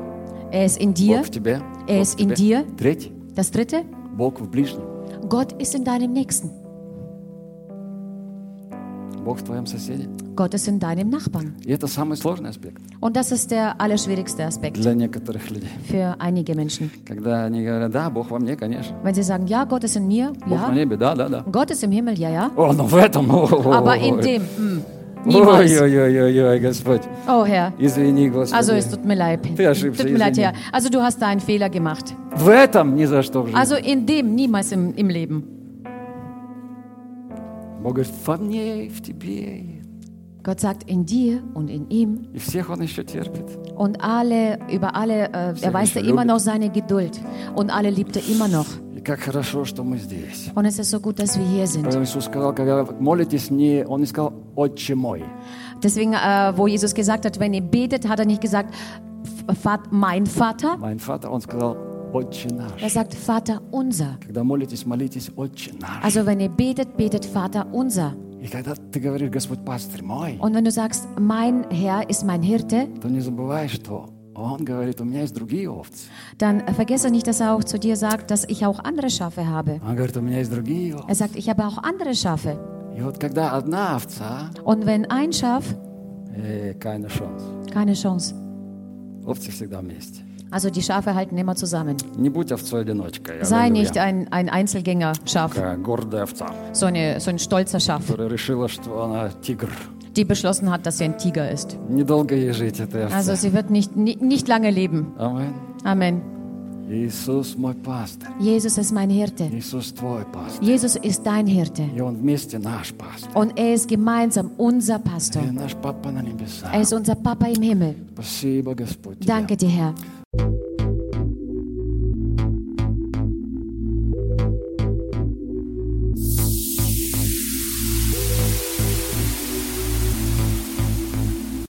er ist in dir. Бог в тебе. Er Бог ist в in тебе. dir. Третий Das dritte, – Бог в ближнем. Gott ist in deinem Nächsten. Бог в твоем соседе. Gott ist in deinem Nachbarn. И это самый сложный аспект Und das ist der allerschwierigste Aspekt для некоторых людей. für einige Menschen. Когда они говорят, да, Бог во мне, конечно. Wenn sie sagen, ja, Gott ist in mir, Бог на ja. небе, да, да, да. Gott ist im Himmel, ja, ja. О, ну в этом. Aber in dem, hm, niemals. Ой-ой-ой-ой, Господь. Oh Herr. Извини, Господи. Also es tut mir leid. Ты ошибся, Tut mir leid, извини. Herr. Also du hast da einen Fehler gemacht. В этом ни за что в жизни. Also in dem niemals im, im Leben. Бог говорит, во мне и в тебе. Gott sagt in dir und in ihm. И всех Он еще терпит. Und alle, über alle äh, Sehr erweist er schön. immer noch seine Geduld. Und alle liebt er immer noch. И как хорошо, что мы здесь. Und es ist so gut, dass wir hier sind. Поэтому Иисус сказал, когда молитесь, не, Он не сказал «Отче мой». Deswegen, äh, wo Jesus gesagt hat, wenn ihr betet, hat er nicht gesagt, Vat, mein Vater. Mein Vater, Он сказал «Отче Er наш». sagt, Vater unser. Когда молитесь, молитесь «Отче наш». Also wenn ihr betet, betet Vater unser. И когда ты говоришь «Господь пастырь мой», Und wenn du sagst, mein Herr ist mein Hirte, то не забывай, что Он говорит «У меня есть другие овцы». dann äh, vergesse nicht, dass er auch zu dir sagt, dass ich auch andere Schafe habe. Он говорит «У меня есть другие овцы». Er sagt, ich habe auch andere Schafe. И вот когда одна овца, Und wenn ein Schaf, э, keine Chance. keine Chance. Овцы всегда вместе. Also die Schafe halten immer zusammen. Не будь овцой-одиночкой. Sei Аллилуйя. nicht ein, ein Einzelgänger-Schaf, Такая гордая овца, so, eine, so ein stolzer Schaf, которая решила, что она тигр. die beschlossen hat, dass sie ein Tiger ist. Недолго ей жить, этой овце. Also sie wird nicht, nicht, nicht lange leben. Аминь. Amen. Иисус мой пастырь. Jesus ist mein Hirte. Иисус твой пастырь. Jesus ist dein Hirte. И Он вместе наш пастырь. Und er ist gemeinsam unser Pastor. И наш Папа на небесах. Er ist unser Papa im Himmel. Спасибо, Господь, тебе. Danke dir, Herr. you